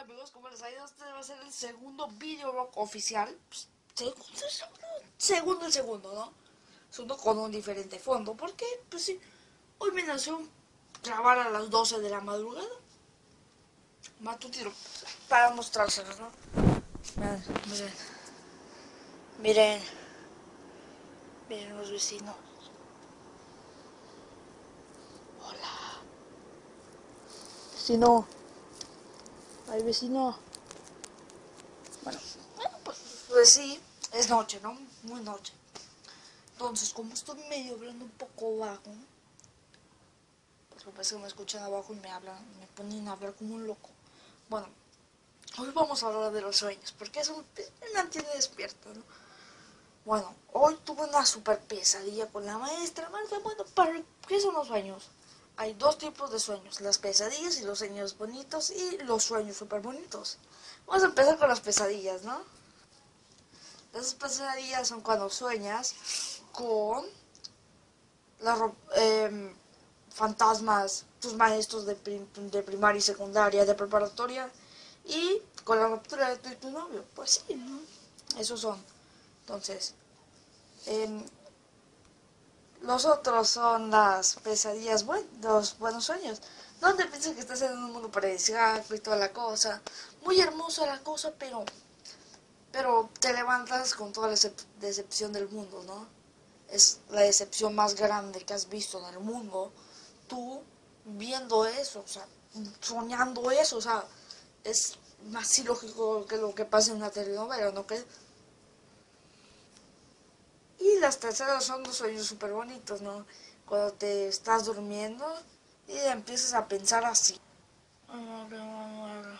amigos, como les ha ido, este va a ser el segundo videoblog oficial. Pues, segundo, segundo, el segundo, ¿no? Segundo con un diferente fondo. Porque, pues sí, hoy me nació grabar a las 12 de la madrugada. Matutino, para mostrárselos, ¿no? Miren, miren. Miren. Miren los vecinos. Hola. Vecino. Ay, vecino. Bueno, bueno pues, pues sí, es noche, ¿no? Muy noche. Entonces, como estoy medio hablando un poco bajo, pues parece que me escuchan abajo y me hablan, me ponen a hablar como un loco. Bueno, hoy vamos a hablar de los sueños, porque eso me mantiene despierta, ¿no? Bueno, hoy tuve una super pesadilla con la maestra. Bueno, ¿para qué son los sueños? Hay dos tipos de sueños, las pesadillas y los sueños bonitos y los sueños súper bonitos. Vamos a empezar con las pesadillas, ¿no? Las pesadillas son cuando sueñas con los em, fantasmas, tus maestros de, de, primaria y secundaria, de preparatoria y con la ruptura de tu, novio. Pues sí, ¿no? Esos son. Entonces, em, los otros son las pesadillas, bueno, los buenos sueños. Donde piensas que estás en un mundo paradisíaco y toda la cosa. Muy hermosa la cosa, pero pero te levantas con toda la decepción del mundo, ¿no? Es la decepción más grande que has visto en el mundo. Tú viendo eso, o sea, soñando eso, o sea, es más ilógico que lo que pasa en una telenovela, ¿no crees? Y las terceras son dos sueños súper bonitos, ¿no? Cuando te estás durmiendo y empiezas a pensar así. Manuela,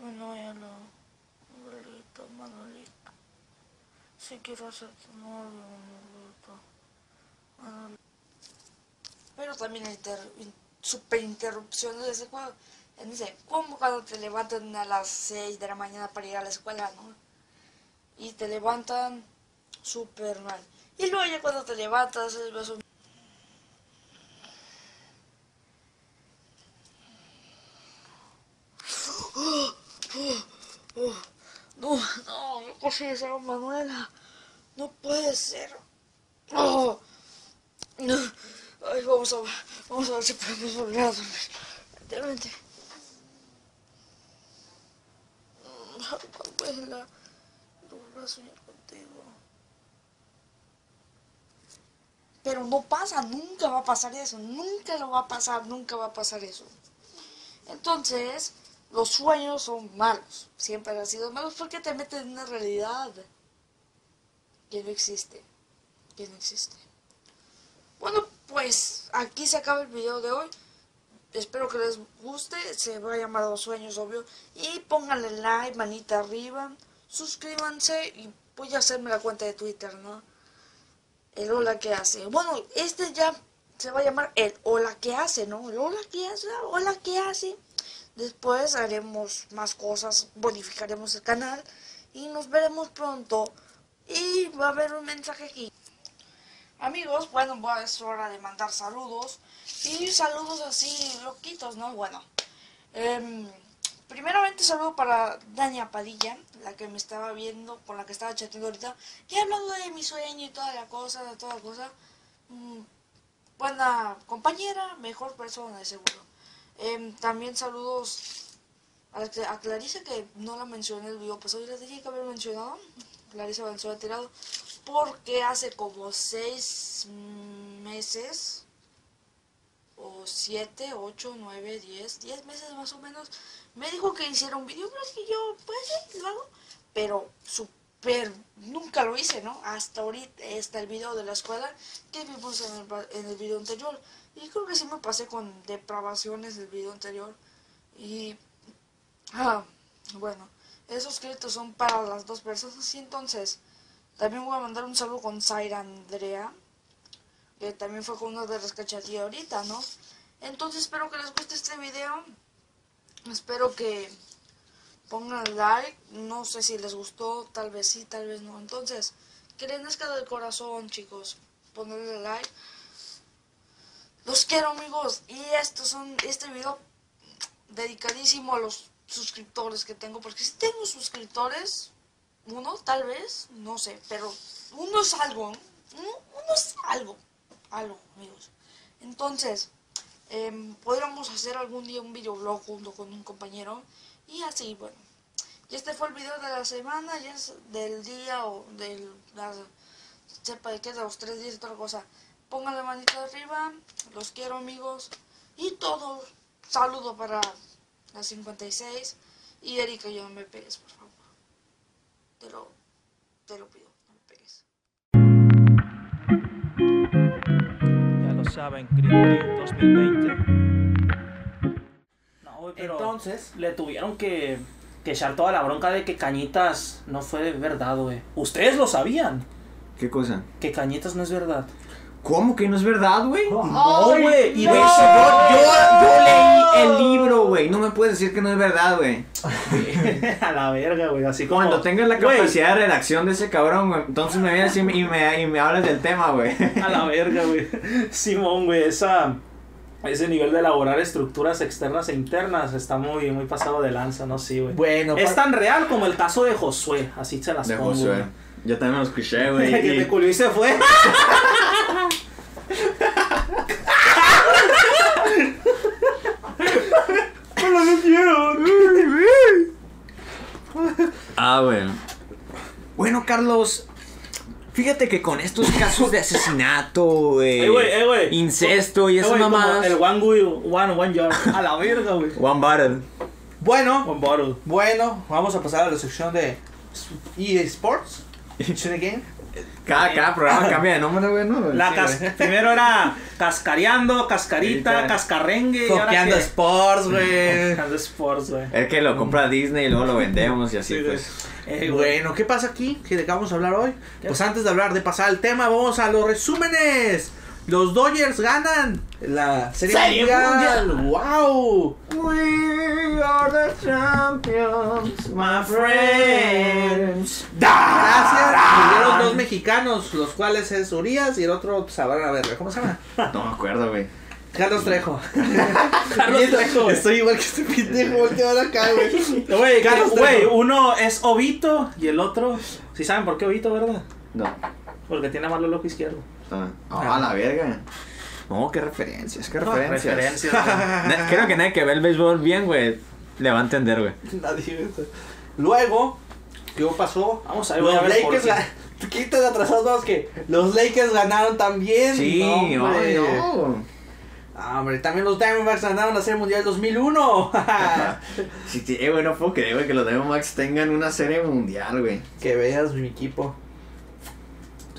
Manuelito, Manuelito. Si quiero ser tu novio, Manuelito. Pero también hay super interrupciones de ese juego dice, ¿cómo cuando te levantan a las 6 de la mañana para ir a la escuela, no? Y te levantan súper mal. Y luego ya cuando te levantas, ves un... no, no, no puede ser, Manuela. No puede ser. No. Ay, vamos a, vamos a ver si podemos volver a dormir. A soñar contigo. Pero no pasa, nunca va a pasar eso, nunca lo va a pasar, nunca va a pasar eso. Entonces, los sueños son malos, siempre han sido malos porque te meten en una realidad que no existe, que no existe. Bueno, pues aquí se acaba el video de hoy espero que les guste, se va a llamar Los Sueños, obvio. Y pónganle like, manita arriba, suscríbanse y voy a hacerme la cuenta de Twitter, ¿no? El hola que hace. Bueno, este ya se va a llamar el hola que hace, ¿no? El hola que hace, hola que hace. Después haremos más cosas, bonificaremos el canal y nos veremos pronto. Y va a haber un mensaje aquí. Amigos, bueno, es hora de mandar saludos. Y saludos así loquitos, ¿no? Bueno, eh, primeramente saludo para Dania Padilla, la que me estaba viendo, con la que estaba chateando ahorita, y hablando de mi sueño y toda la cosa, de toda la cosa. Mm, buena compañera, mejor persona de seguro. Eh, también saludos a, a, que no la mencioné en el video pues hoy les dije que haber mencionado. Clarisa Valenzuela Tirado, porque hace como seis meses o 7, 8, 9, 10, 10 meses más o menos, me dijo que hiciera un video, es que yo, pues lo pero súper, nunca lo hice, ¿no? Hasta ahorita está el video de la escuela que vimos en el, en el video anterior, y creo que sí me pasé con depravaciones del video anterior, y, ah, bueno, esos créditos son para las dos personas, y entonces, también voy a mandar un saludo con Zaira Andrea, que también fue con uno de las cachatí ahorita, ¿no? Entonces espero que les guste este video. Espero que pongan like. No sé si les gustó, tal vez sí, tal vez no. Entonces, que les nazca del corazón, chicos. Ponerle like. Los quiero amigos y estos son este video dedicadísimo a los suscriptores que tengo porque si tengo suscriptores uno tal vez no sé pero uno es algo uno es algo algo amigos entonces em, podríamos hacer algún día un videoblog junto con un compañero y así bueno y este fue el video de la semana ya es del día o del la- sepa de qué de los tres días y otra cosa Pónganle manito arriba, los quiero amigos. Y todo, saludo para la 56. Y Erika, yo no me pegues, por favor. Te lo, te lo pido, saben, Grigori 2020. No, güey, pero Entonces, le tuvieron que, que echar toda la bronca de que Cañitas no fue verdad, güey. Ustedes lo sabían, ¿Qué cosa? que Cañitas no es verdad. ¿Cómo que no es verdad, güey? No, güey. Y Güey, yo, yo, yo leí el libro, güey. No me puedes decir que no es verdad, güey. a la verga, güey. Así como. Cuando tengas la capacidad de redacción de ese cabrón, güey, entonces me vienes y me, y me, y me hablas del tema, güey. A la verga, güey. Simón, güey, esa. Ese nivel de elaborar estructuras externas e internas está muy, muy pasado de lanza, ¿no? Sí, güey. bueno, Es tan real como el caso de Josué, así se las De pongo. Josué. Yo también lo escuché, güey. que y- te culió y se fue. Ah, güey. Bueno, Carlos, fíjate que con estos casos de asesinato, Eh, güey, eh, güey. incesto y esas mamadas. El one wheel, one, one yard. A la verga, güey. One Battle. bueno, One bottle. bueno, vamos a pasar a la sección de EA Action Game. Cada, cada programa cambia de nombre, güey, ¿no? La Sí, cas- güey. primero era cascareando, cascarita, cascarrengue. Copiando? Sports, güey. Copiando Sports, güey. Es que lo compra Disney y luego lo vendemos y así, Sí, pues. Eh. Bueno, ¿qué pasa aquí? ¿Qué de qué vamos a hablar hoy? Pues antes de hablar, de pasar al tema, vamos a los resúmenes. Los Dodgers ganan la Serie, Serie Mundial. ¡Wow! We are the champions, my friends. Gracias. Vinieron dos mexicanos, los cuales es Urias y el otro sabrán a ver, ¿cómo se llama? No me acuerdo, güey. Carlos Trejo. Carlos Trejo. Estoy igual que este pendejo volteado acá, güey. Güey, Carlos güey, uno es Obito y el otro. Si saben por qué Obito, ¿verdad? No. Porque tiene malo el ojo izquierdo. Ah, ah, la verga. No, qué referencias, qué No, referencias. referencias, güey. Na- Creo que nadie que ve el béisbol bien, güey, le va a entender, güey. Nadie. Luego, ¿qué pasó? Vamos a ver, voy Los a ver Lakers. qué. ga- ¿Qué tan atrasados vamos que los Lakers ganaron también? Sí, No, hombre. ay, no. Ah, hombre, también los Diamondbacks ganaron la Serie Mundial 2001. Sí, sí, eh, güey, no puedo creer, güey, que los Diamondbacks tengan una serie mundial, güey. que veas mi equipo.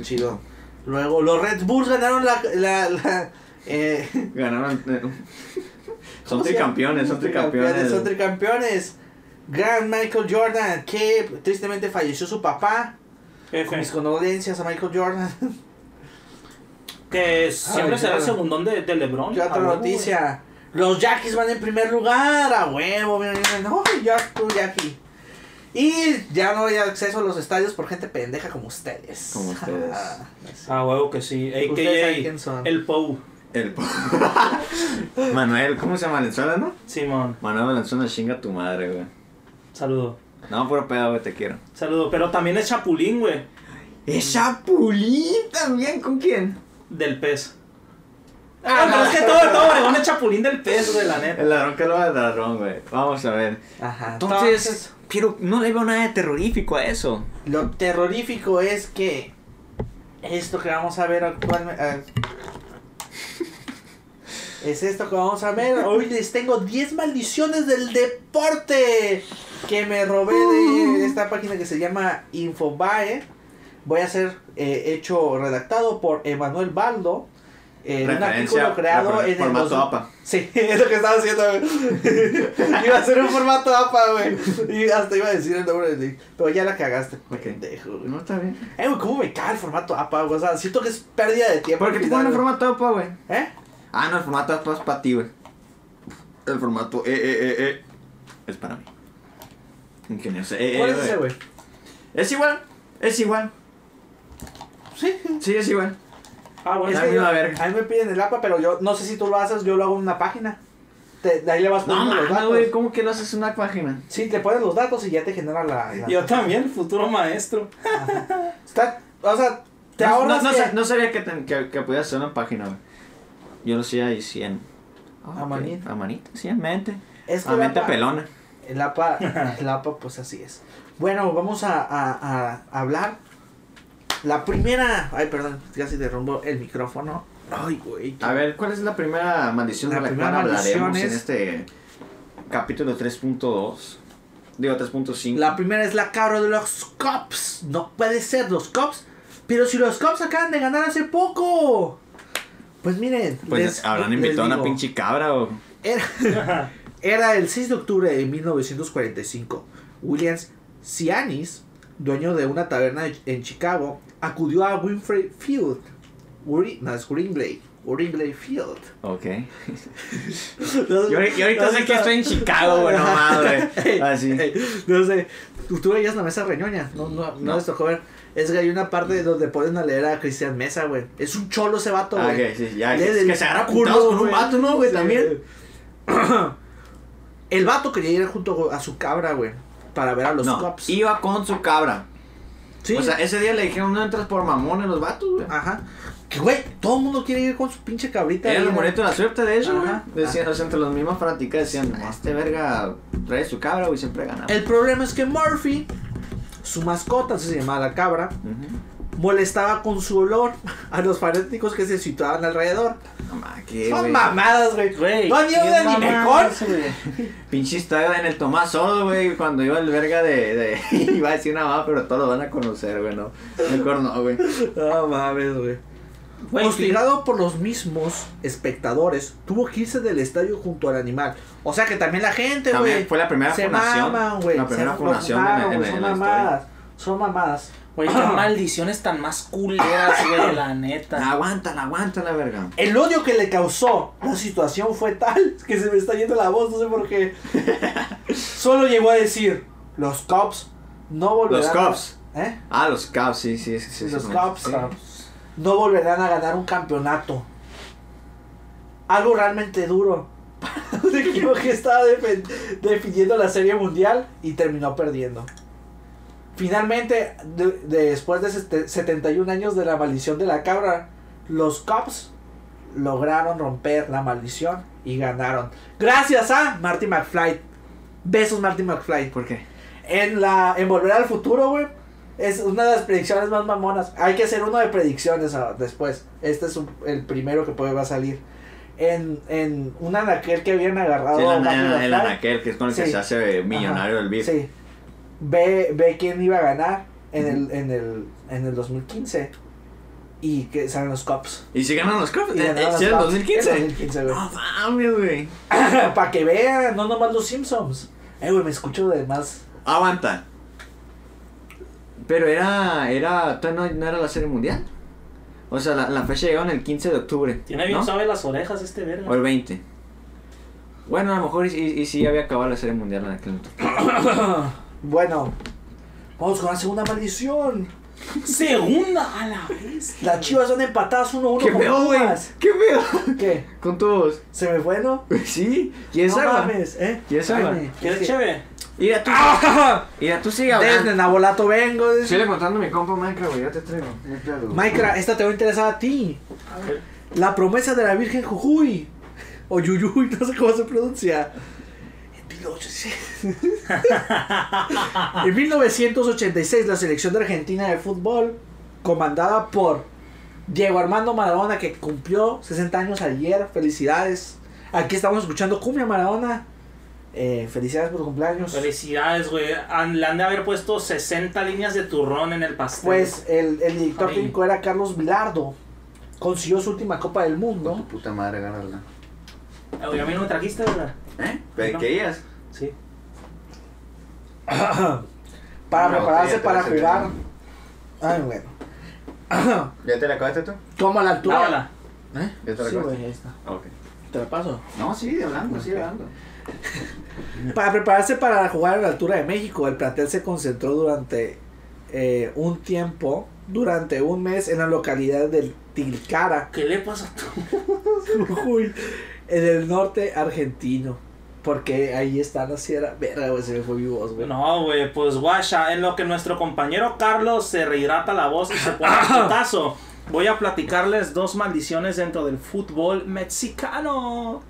Chido. Luego, los Red Bulls ganaron la. la, la eh, Ganaron. eh, son ¿cómo se tricampeones, son tricampeones. Son tricampeones. Gran Michael Jordan, que tristemente falleció su papá. Con mis condolencias a Michael Jordan. Que siempre Ay, será el ya. segundón de, de LeBron. ¿Qué a otra noticia? Los Yankees van en primer lugar, a huevo, mira, no, ya tú, Jackie. Y ya no hay acceso a los estadios por gente pendeja como ustedes. Como ustedes. Ah, güey. A huevo que sí. Ustedes saben AKA quién son. el Pou. El Manuel, ¿cómo se llama Valenzuela, no? Simón. Manuel Valenzuela chinga tu madre, güey. Saludo. No, puro pedo, güey, te quiero. Saludo. Pero también es Chapulín, güey. Es Chapulín también, ¿con quién? Del pez. Ah, pero es que todo, todo Obregón es Chapulín del pez, güey, la neta. El ladrón que lo va del ladrón, güey. Vamos a ver. Ajá. Entonces, pero no le veo nada de terrorífico a eso. Lo terrorífico es que esto que vamos a ver actualmente... ah, es esto que vamos a ver. Hoy les tengo 10 maldiciones del deporte que me robé de esta página que se llama Infobae. Voy a ser eh, hecho, redactado por Emanuel Baldo. En un artículo creado en el formato dos- APA. Sí, es lo que estaba haciendo, güey. iba a ser un formato APA, güey. Y hasta iba a decir el nombre del link. Pero ya la cagaste. Pendejo, güey. No está bien. Eh, güey, ¿cómo me cae el formato APA, güey? O sea, siento que es pérdida de tiempo. ¿Por qué te ponen el formato APA, güey? ¿Eh? Ah, no, el formato APA es para ti, güey. El formato E, E, E, E. Es para mí. Ingenioso. E, E, ¿Cuál es güey. ese, güey? Es igual. Es igual. Sí. Sí, es igual. Ah, bueno. Es que a mí me piden el APA, pero yo no sé si tú lo haces, yo lo hago en una página. Te- de ahí le vas No poniendo los datos. güey, ¿cómo que lo haces en una página? Sí, te pones los datos y ya te genera la. la- Yo también, futuro maestro. Está, o sea, te no, ahorras. no, no, que- no sabía que, ten- que, que podías hacer una página, güey. Yo lo hacía ahí 100. A manita. A manita, sí, en mente. es que A mente APA- pelona. El APA, el APA, pues así es. Bueno, vamos a, a, a hablar. La primera. Ay, perdón, casi derrumbo el micrófono. Ay, güey. A ver, ¿cuál es la primera maldición La de la primera cual hablaremos maldición en es- este capítulo 3.2? Digo, 3.5. La primera es la cabra de los Cops. No puede ser los Cops. Pero si los Cops acaban de ganar hace poco. Pues miren. Pues les- habrán invitado a una pinche cabra o. Era, era el 6 de octubre de 1945. Williams Cianis, dueño de una taberna en Chicago, acudió a Winfrey Field. Uri- no, es. Wrigley Field. Ok. Y ahorita, sé que estoy en Chicago, güey, no mames, güey. Así. No sé, tú, veías la mesa reñoña, no, no, no, No. les tocó ver. Es que hay una parte donde ponen a leer a Cristian Mesa, güey. Es un cholo ese vato, Ah, güey. ok, sí, ya. Que, del que se agarra putados con un vato, ¿no, güey? Sí. También. El vato quería ir junto a su cabra, güey. Para ver a los no, cops. iba con su cabra. Sí. O sea, ese día le dijeron, no entras por mamón en los vatos, güey. Ajá. Que güey, todo el mundo quiere ir con su pinche cabrita. Era el bonito de la suerte de eso, güey. Decían, o sea, entre los mismos fanáticos decían, este verga trae su cabra, güey, siempre gana. El problema es que Murphy, su mascota, así se llamaba la cabra. Molestaba con su olor a los fanáticos que se situaban alrededor. No mames, qué, Son mamadas, güey. No ¿qué de ni mejor. Pinche estaba en el Tomás Sordo, güey, cuando iba el verga de, de iba a decir una mamá, pero todos lo van a conocer, güey, no. Mejor no, güey. No mames, güey. Güey, Hostigado por los mismos espectadores, tuvo que irse del estadio junto al animal. O sea que también la gente, güey. fue la primera Se fundación. maman, güey. La primera Se fundación en, en- güey, en Son la historia. Son mamadas. Güey, qué maldiciones tan más culeras, güey, la neta. Aguántala, aguántala, verga. El odio que le causó la situación fue tal que se me está yendo la voz, no sé por qué. Solo llegó a decir, los cops no volverán. Los Cubs. a- ¿Eh? Ah, los Cubs, sí, sí, sí. sí los sí, Cubs sí. no volverán a ganar un campeonato. Algo realmente duro. Un equipo que estaba defen- definiendo la serie mundial y terminó perdiendo. Finalmente, de- de- después de sete- 71 años de la maldición de la cabra, los Cubs lograron romper la maldición y ganaron. Gracias a Marty McFly. Besos Marty McFly. ¿Por qué? En la en Volver al Futuro, güey. Es una de las predicciones más mamonas. Hay que hacer uno de predicciones ah, después. Este es un- el primero que puede va a salir. En, en un anaquel que habían agarrado Sí, a el, Marty el, el McFly. anaquel, que es con el que se hace millonario Ajá, el. Sí. Ve, ve quién iba a ganar en el, en el, en el 2015. Y que salen los Cops. ¿Y si ganan los? Y ¿Eh, eh, los ¿Sí era el Cubs. 2015? El 2015, güey. No mames, güey. Para que vean, no nomás los Simpsons. Eh, güey, me escucho de más. Aguanta. Pero era, era, todavía no, no era la serie mundial. O sea, la, la fecha llegó en el 15 de octubre. Tiene bien ¿no? suave las orejas este verga. O el 20. Bueno, a lo mejor y, y, y sí había acabado la serie mundial en aquel entonces. Bueno, vamos con la segunda maldición. Segunda a la vez. Las chivas son empatadas 1-1 ¿Qué con pedo, güey? Pumas. ¿Qué pedo? ¿Qué? Con todos. ¿Se me fue, no? Sí. ¿Y es no mames, ¿eh? ¿Y es agua? Jaime, ¿Quieres es que- cheve? Mira tú. ¡Ah! Mira tú sigue Desde hablando. Nabolato vengo. desde- Sigue contando mi compa Minecraft, güey. Ya te traigo. Minecraft, esta te va a interesar a ti. A ver. La promesa de la Virgen Jujuy. O Yuyuy, no sé cómo se pronuncia. En 1800. En 1986, la selección de Argentina de fútbol, comandada por Diego Armando Maradona, que cumplió 60 años ayer. Felicidades. Aquí estamos escuchando Cumbia Maradona. Eh, felicidades por tu cumpleaños. Felicidades, güey. Han- Le han de haber puesto 60 líneas de turrón en el pastel. Pues el, el director Ay. técnico era Carlos Vilardo. Consiguió su última Copa del Mundo. Tu puta madre. Oye, a mí no me trajiste, ¿verdad? ¿Eh? No. ¿Pero qué ellas? Sí. para prepararse para jugar. Ay, bueno. ¿Ya te la acabaste tú? Como a la altura. ¿Eh? ¿Ya te la Sí, acabaste? güey, ahí está. Ok. Te la paso. No, sigue hablando, sigue hablando. Para prepararse para jugar a la altura de México, el plantel se concentró durante eh, un tiempo, durante un mes, en la localidad del Tilcara, ¿Qué le pasa a tú? En el norte argentino. Porque ahí está la sierra. Verga, güey, se me fue mi voz, güey. No, güey, pues guacha, en lo que nuestro compañero Carlos se rehidrata la voz y se pone el putazo, voy a platicarles dos maldiciones dentro del fútbol mexicano.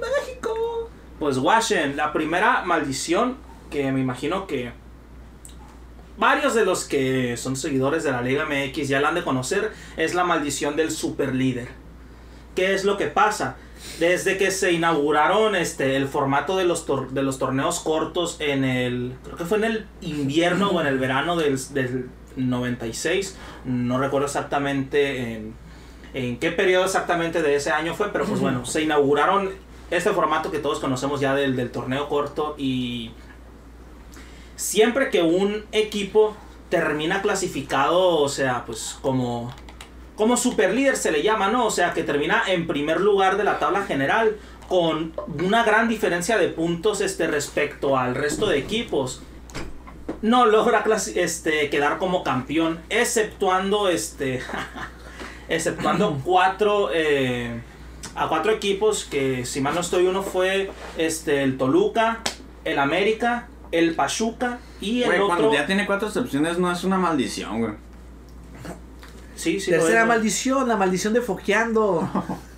México. Pues guachen, la primera maldición que me imagino que varios de los que son seguidores de la Liga MX ya la han de conocer es la maldición del superlíder. ¿Qué es lo que pasa? Desde que se inauguraron este el formato de los, tor- de los torneos cortos en el creo que fue en el invierno o en el verano del, del 96, no recuerdo exactamente en, en qué periodo exactamente de ese año fue, pero pues bueno, se inauguraron este formato que todos conocemos ya del, del torneo corto y siempre que un equipo termina clasificado, o sea, pues como como superlíder se le llama, ¿no? O sea, que termina en primer lugar de la tabla general con una gran diferencia de puntos este respecto al resto de equipos. No logra este quedar como campeón, exceptuando este exceptuando cuatro eh, a cuatro equipos que si mal no estoy uno fue este el Toluca, el América, el Pachuca y el Güey, otro cuando ya tiene cuatro excepciones no es una maldición, güey. Sí, sí lo Tercera ¿no? maldición, la maldición de Foqueando.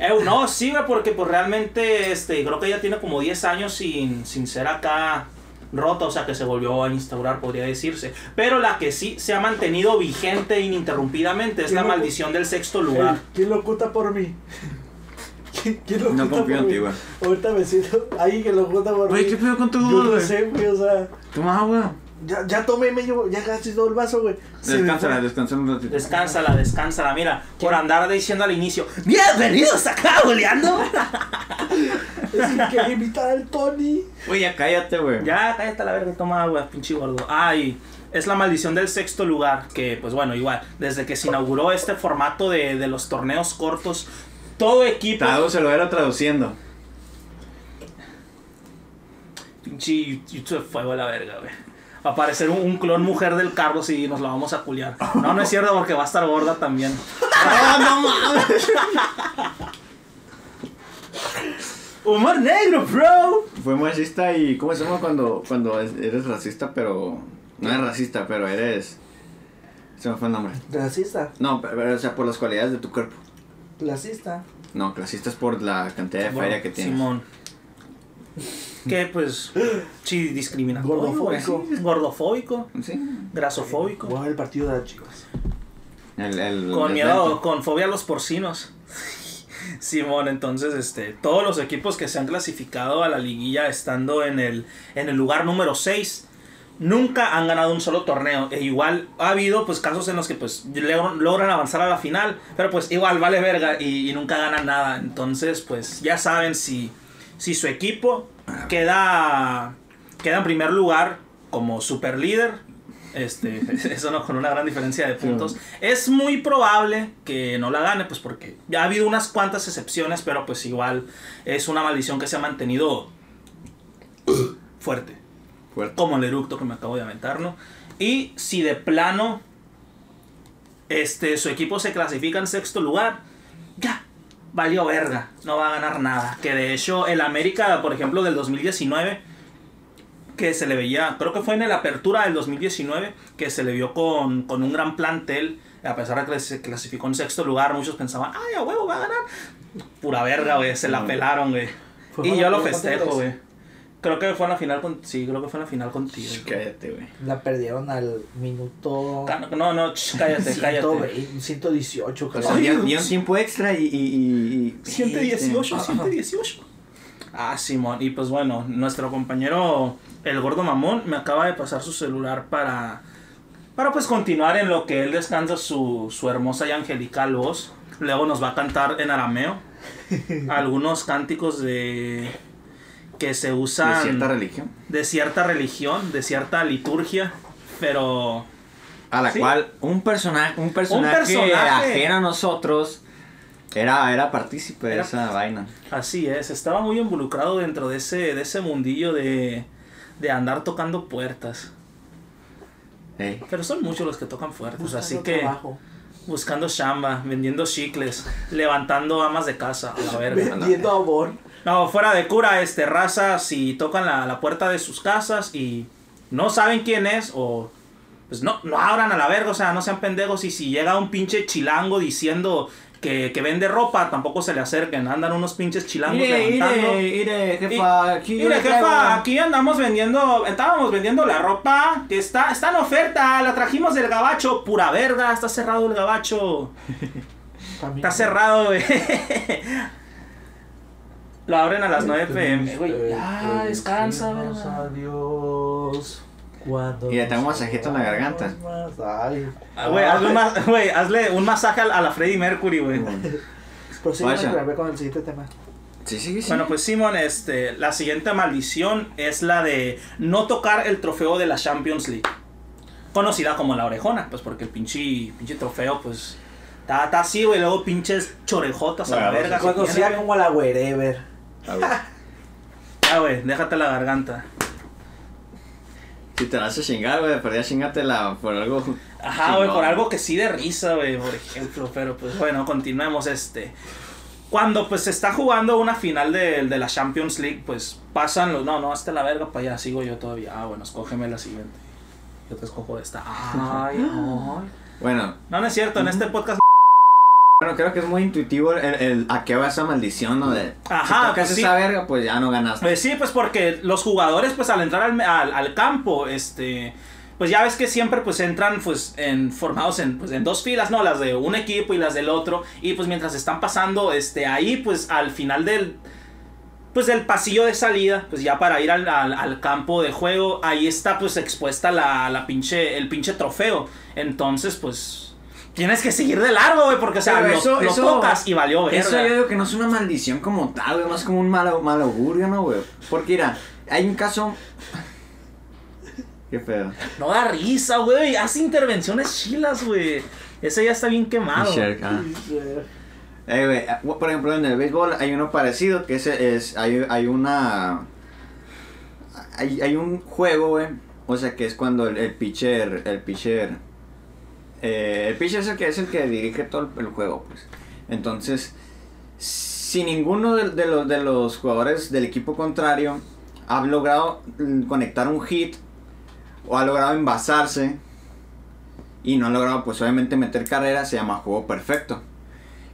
Eh, no, sí, güey, porque pues realmente este, creo que ya tiene como 10 años sin, sin ser acá rota, o sea que se volvió a instaurar, podría decirse. Pero la que sí se ha mantenido vigente ininterrumpidamente es ¿Quién la maldición del sexto lugar. ¿Quién lo oculta por mí? ¿Quién, quién lo No oculta confío por en mí? ti, güey. Ahorita me siento ahí que lo oculta por Güey, mí. ¿qué pedo con tu Yo voz, no güey? sé, güey, o sea, Toma agua. Ya, ya tomé medio, ya casi todo el vaso, güey. Descánsala, fue. descansala un ratito. Descánsala, descánsala, mira, por andar diciendo al inicio, bienvenidos acá, goleando. Es que quería invitar al Tony. Güey, ya cállate, güey. Ya, cállate a la verga, toma agua, pinche gordo. Ay, es la maldición del sexto lugar, que pues bueno, igual, desde que se inauguró este formato de, de los torneos cortos, todo equipo... Tado se lo era traduciendo. Pinche YouTube fuego a la verga, güey. Va a aparecer un, un clon mujer del Carlos y nos la vamos a culiar. No, no es cierto porque va a estar gorda también. ¡Ah, no mames! Humor negro, bro. Fue machista y ¿cómo se llama cuando, cuando es- eres racista pero... No eres racista, pero eres... Se me fue el nombre. Clasista, No, pero, pero, o sea, por las cualidades de tu cuerpo. clasista. No, clasista es por la cantidad de feria que tienes. Simón. Que pues, sí, discriminatorio. Gordofóbico. Gordofóbico. Sí. Grasofóbico. Voy a ver el partido de las chicas. El, el, Con el miedo, evento. con fobia a los porcinos. Simón, entonces, este, todos los equipos que se han clasificado a la liguilla estando en el, en el lugar número 6, nunca han ganado un solo torneo. E igual ha habido pues casos en los que pues logran, logran avanzar a la final, pero pues igual vale verga y, y nunca ganan nada. Entonces, pues ya saben si, si su equipo queda, queda en primer lugar como super líder. Este, eso no, con una gran diferencia de puntos. Es muy probable que no la gane, pues porque ya ha habido unas cuantas excepciones, pero pues igual es una maldición que se ha mantenido fuerte Fuerte. como el eructo que me acabo de aventar, ¿no? Y si de plano este, su equipo se clasifica en sexto lugar, ya, valió verga, no va a ganar nada. Que de hecho el América, por ejemplo, del 2019, que se le veía, creo que fue en la apertura del 2019, que se le vio con, con un gran plantel, a pesar de que se clasificó en sexto lugar, muchos pensaban, ay, a huevo, va a ganar. Pura verga, güey, se la pelaron, güey. Y yo lo festejo, güey. Creo que fue en la final con... Sí, creo que fue en la final contigo. güey. Cállate, güey. La perdieron al minuto. Ca- No, no, ch, cállate, cállate. 120, 118, O creo. sea, Dios. dio un tiempo extra y... y, y, y 118, Este, 118. Ah, Simón. Y pues bueno, nuestro compañero, el gordo mamón, me acaba de pasar su celular para... Para pues continuar en lo que él descansa su, su hermosa y angelical voz. Luego nos va a cantar en arameo. Algunos cánticos de... Que se usan... De cierta religión. de cierta religión, de cierta liturgia. Pero... A la Sí. cual un personaje, un personaje, personaje. ajeno a nosotros era, era partícipe de Era- esa vaina. Así es, estaba muy involucrado dentro de ese, de ese mundillo de, de andar tocando puertas. Ey. Pero son muchos los que tocan fuertes, Buscando así que trabajo. buscando chamba, vendiendo chicles, levantando amas de casa, a la verga. Vendiendo amor. No, fuera de cura, este, raza, si tocan la, la puerta de sus casas y no saben quién es, o pues no, no abran a la verga, o sea, no sean pendejos. Y si llega un pinche chilango diciendo que, que vende ropa, tampoco se le acerquen. Andan unos pinches chilangos Mire, levantando. mire, mire, jefa, aquí traigo- andamos vendiendo, estábamos vendiendo la ropa que está, está en oferta, la trajimos del gabacho, pura verga, está cerrado el gabacho. Está cerrado, güey. Lo abren a las 9 pm, güey. Ya, descansa, ¿verdad? Adiós. Cuando Y le tengo un masajito en la garganta. Ay. Ah, Güey, hazle un, hazle un masaje a, a la Freddie Mercury, güey. Prosigue con el siguiente tema. Sí, sí, sí. Bueno, pues Simon, este, la siguiente maldición es la de no tocar el trofeo de la Champions League. Conocida como la orejona, pues porque el pinche, pinche trofeo, pues, está, así, güey, luego pinches chorejotas a la verga. Conocida como la wherever. A ver. Ya, güey, déjate la garganta. Si te la haces chingar, güey, perdía chingatela por algo. Ajá, güey, por algo que sí de risa, güey, por ejemplo. Pero pues bueno, continuemos este. Cuando pues se está jugando una final de, de la Champions League, pues pasan los. No, no, hasta la verga para allá, sigo yo todavía. Ah, bueno, escógeme la siguiente. Yo te escojo esta. Ay, ay. Bueno, No, no es cierto, en este podcast. Bueno, creo que es muy intuitivo el, el- a qué va esa maldición, ¿no? De, Ajá, si tocas pues sí. esa verga, pues ya no ganaste. Pues sí, pues porque los jugadores, pues al entrar al, al, al campo, este. Pues ya ves que siempre pues entran pues en formados en, pues, en dos filas, ¿no? Las de un equipo y las del otro. Y pues mientras están pasando este ahí, pues al final del. Pues del pasillo de salida, pues ya para ir al, al- al campo de juego, ahí está pues expuesta la, la pinche, el pinche trofeo. Entonces, pues. Tienes que seguir de largo, güey, porque o sea, lo, eso- lo eso- tocas y valió verga. Eso yo digo que no es una maldición como tal, güey, más como un mal, mal augurio, ¿no, güey? Porque mira, hay un caso. Qué feo. No da risa, güey. Hace intervenciones chilas, güey. Ese ya está bien quemado. Shark, ah. Eh, güey, ah, por ejemplo, en el béisbol hay uno parecido que es, es hay, hay una hay, hay un juego, güey, o sea, que es cuando el, el pitcher el pitcher eh, el pitcher es el que es el que dirige todo el, el juego, pues. Entonces, si ninguno de, de los de los jugadores del equipo contrario ha logrado mm, conectar un hit o ha logrado envasarse y no ha logrado pues obviamente meter carrera, se llama juego perfecto.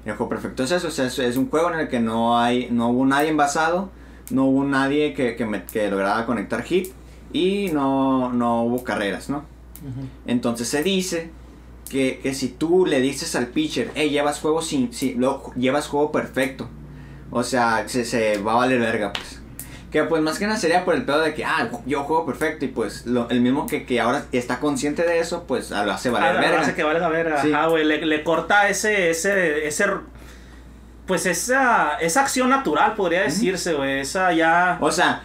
El juego perfecto es eso, o sea, es, es un juego en el que no hay, no hubo nadie envasado, no hubo nadie que, que, me- que lograra conectar hit y no, no hubo carreras, ¿no? Entonces se dice que, que si tú le dices al pitcher, hey, llevas juego sin, sin- lo- llevas juego perfecto, o sea, se, se va a valer verga, pues. Que pues más que nada sería por el pedo de que, ah, yo juego perfecto y pues lo- el mismo que, que ahora está consciente de eso, pues lo hace valer Ah, lo verga. hace que valga verga. Sí. Ajá, güey. Le, le corta ese, ese, ese. Pues esa, esa acción natural, podría decirse, güey. Esa ya. O sea,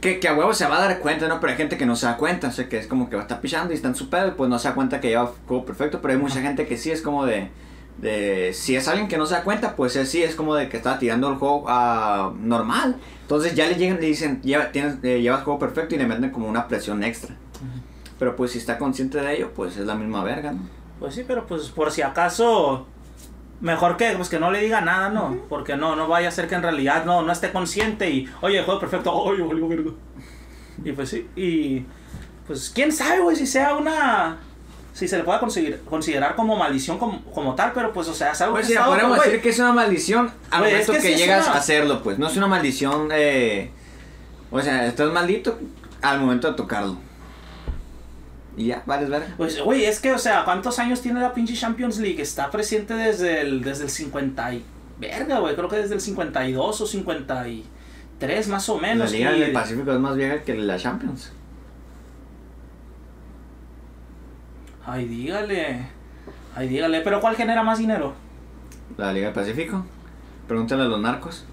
que, que a huevo se va a dar cuenta, ¿no? Pero hay gente que no se da cuenta, o sea, que es como que va a estar pichando y está en su pedo y pues no se da cuenta que lleva juego perfecto, pero hay mucha gente que sí es como de, de, si es alguien que no se da cuenta, pues él sí es como de que está tirando el juego ah, normal. Entonces ya le llegan y le dicen, Lleva, tienes, eh, llevas juego perfecto y le meten como una presión extra. Pero pues si está consciente de ello, pues es la misma verga, ¿no? Pues sí, pero pues por si acaso. Mejor que, pues que no le diga nada, ¿no? Porque no, no vaya a ser que en realidad no, no esté consciente y, oye, juego perfecto, oye, valió verga. Y pues sí, y pues quién sabe, güey, si sea una. Si se le pueda conseguir, considerar como maldición como, como tal, pero pues, o sea, es algo Pues que está podemos decir que es una maldición al Güey, es momento que que, sí llegas una- a hacerlo, pues. No es una maldición, eh, o sea, estás maldito al momento de tocarlo. Y ya, vales verga. Pues, güey, es que, o sea, ¿cuántos años tiene la pinche Champions League? Está presente desde el, desde el 50 y... Verga, güey, creo que desde el 52 o 53, más o La menos. Liga y- del Pacífico es más vieja que la Champions. Ay, dígale. Ay, dígale. ¿Pero cuál genera más dinero? La Liga del Pacífico. Pregúntale a los narcos.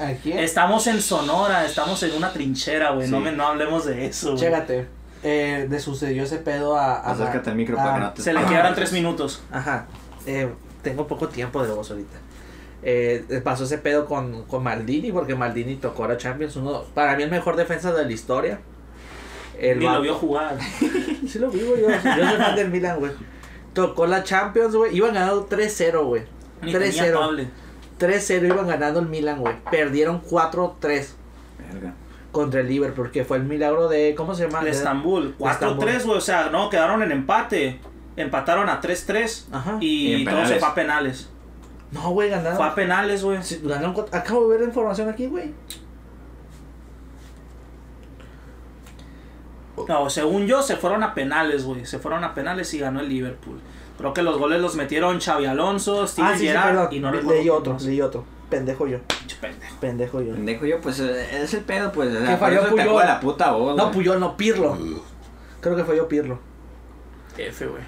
Aquí. Estamos en Sonora, estamos en una trinchera, güey. No, me, no hablemos de eso. güey. Chécate. Eh, le sucedió ese pedo a. a Acércate al micro a- para que no te... Se le quedaron tres minutos. Ajá. Eh, tengo poco tiempo de voz ahorita. Eh, pasó ese pedo con, con Maldini, porque Maldini tocó a Champions. Uno, para mí, el mejor defensa de la historia. El Ni lo vio jugar. Sí lo vi, güey. Yo, yo soy fan del Milan, güey. Tocó la Champions, güey. Iban ganando 3-0, güey. Ni tenía 3-0. Cable. 3-0 iban ganando el Milan, güey. Perdieron 4-3 Verga. contra el Liverpool, que fue el milagro de. ¿Cómo se llama? El Estambul. De Estambul. 4-3, güey. O sea, no, quedaron en empate. Empataron a 3-3. Ajá. Y, Y todo se fue a penales. No, güey, ganaron. Fue a penales, güey. Sí, ganaron cuatro- Acabo de ver la información aquí, güey. No, según yo, se fueron a penales, güey. Se fueron a penales y ganó el Liverpool. Creo que los goles los metieron Xavi Alonso, Steven Ah, sí, sí, Gerrard perdón. y no Le- leí otro, más. leí otro. Pendejo yo. Pendejo. Pendejo yo. Pendejo yo, pues eh, es el pedo, pues. Que falló Puyol. la puta voz, No. Puyol, no, Pirlo. Creo que fue yo Pirlo. F, güey.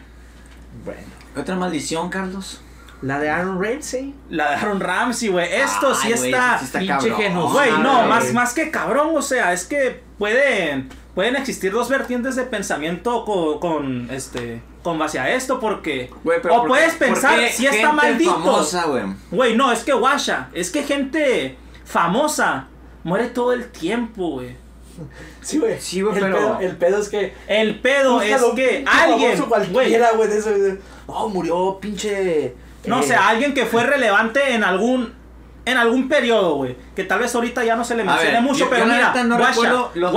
Bueno. Otra maldición, Carlos. La de Aaron Ramsey. La de Aaron Ramsey, güey. Esto sí Ay, güey, está. sí está pinche genocida, Güey, no, más, más que cabrón, o sea, es que pueden, pueden existir dos vertientes de pensamiento con, con este, con base a esto, porque, pero o ¿por puedes pensar si está maldito. famosa, güey. No, es que guasha, es que gente famosa muere todo el tiempo, güey. Sí, güey. Sí, güey, el pero- Pedo, el pedo es que. El pedo es búscalo, que alguien, cualquiera, güey, de eso. de- No, murió pinche. no eh, sé, alguien que fue relevante en algún en algún periodo, güey, que tal vez ahorita ya no se le mencione ver, mucho, yo- pero yo mira, no guasha, los-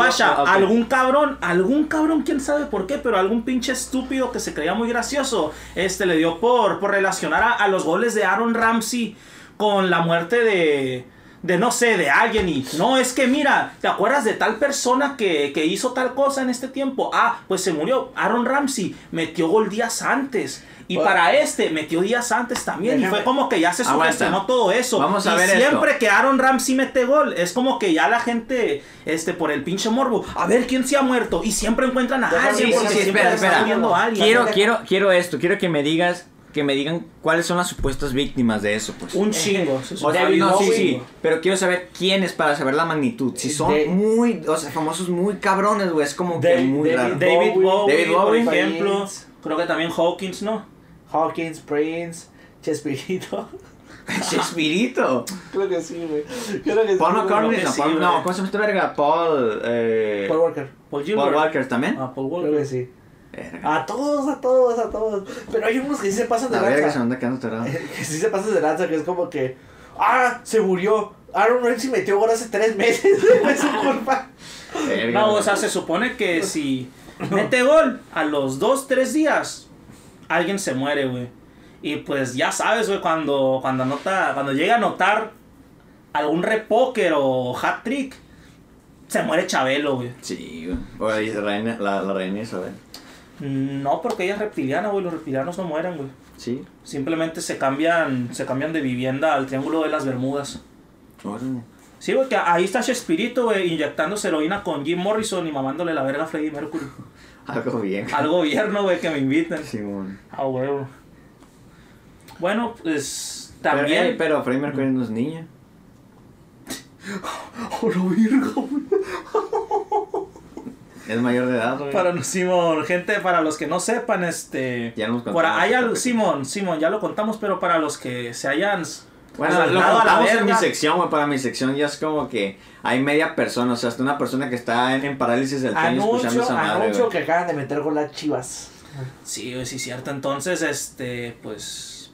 algún cabrón, algún cabrón, quién sabe por qué, pero algún pinche estúpido que se creía muy gracioso, este le dio por, por relacionar a, a los goles de Aaron Ramsey con la muerte de de no sé, de alguien y no, es que mira, ¿te acuerdas de tal persona que, que hizo tal cosa en este tiempo? Ah, pues se murió. Aaron Ramsey metió gol días antes. Y Bueno. para este metió días antes también. Y fue como que ya se sugestionó todo eso. Vamos a y ver siempre esto. que Aaron Ramsey mete gol, es como que ya la gente, este, por el pinche morbo, a ver quién se ha muerto. Y siempre encuentran a sí, sí, espera, espera. alguien. Quiero, quiero, quiero esto. Quiero que me digas, que me digan cuáles son las supuestas víctimas de eso, pues. Un chingo. se O sea, no, sí, sí, pero quiero saber quiénes para saber la magnitud. Si son De- muy, o sea, famosos muy cabrones, güey, es como que muy David- raro. David Bowie, Bowie, David por Bowie. ejemplo. Prince. Creo que también Hawkins, ¿no? Hawkins, Prince, Chespirito. Chespirito. Creo que sí, güey. Creo que Paul sí, McCartney, que no, sí, Paul- no, ¿cómo se llama esta verga? Paul, eh, Paul Walker. Paul Paul. Walker también. Ah, Paul Creo que Walker. sí. A todos, a todos, a todos. Pero hay unos que sí se pasan de La se lanza. anda quedando atorado. Que sí se pasan de lanza, que es como que. ¡Ah! Se murió. Aaron Ramsey metió gol hace tres meses. Fue su culpa. Verga. No, o sea, se supone que si mete gol a los dos, tres días, alguien se muere, güey. Y pues ya sabes, güey, cuando, cuando anota, cuando llega a anotar algún repóker o hat trick, se muere Chabelo, güey. Sí, güey. O ahí la reina, la, la reina Isabel. No, porque ella es reptiliana, güey. Los reptilianos no mueren, güey. Sí. Simplemente se cambian, se cambian de vivienda al Triángulo de las Bermudas. Órale. Sí, güey, que ahí está Chespirito, güey, inyectándose heroína con Jim Morrison y mamándole la verga a Freddie Mercury. Algo bien. Al gobierno, güey, que me inviten. Simón. Ah, huevo. Bueno, pues Pero, también. eh, pero Freddie Mercury no es niña. ¡Oh, virga, güey! Es mayor de edad, güey. Para no- Simón, gente, para los que no sepan, este. Ya nos por contamos parte. Simón, Simón, ya lo contamos, pero para los que se hayan. Bueno, lo contamos en mi sección, güey. Para mi sección ya es como que hay media persona, o sea, hasta una persona que está en, en parálisis del sueño escuchando esa madre, anuncio que acaban de meter con las chivas. Sí, sí, cierto. Entonces, este, pues.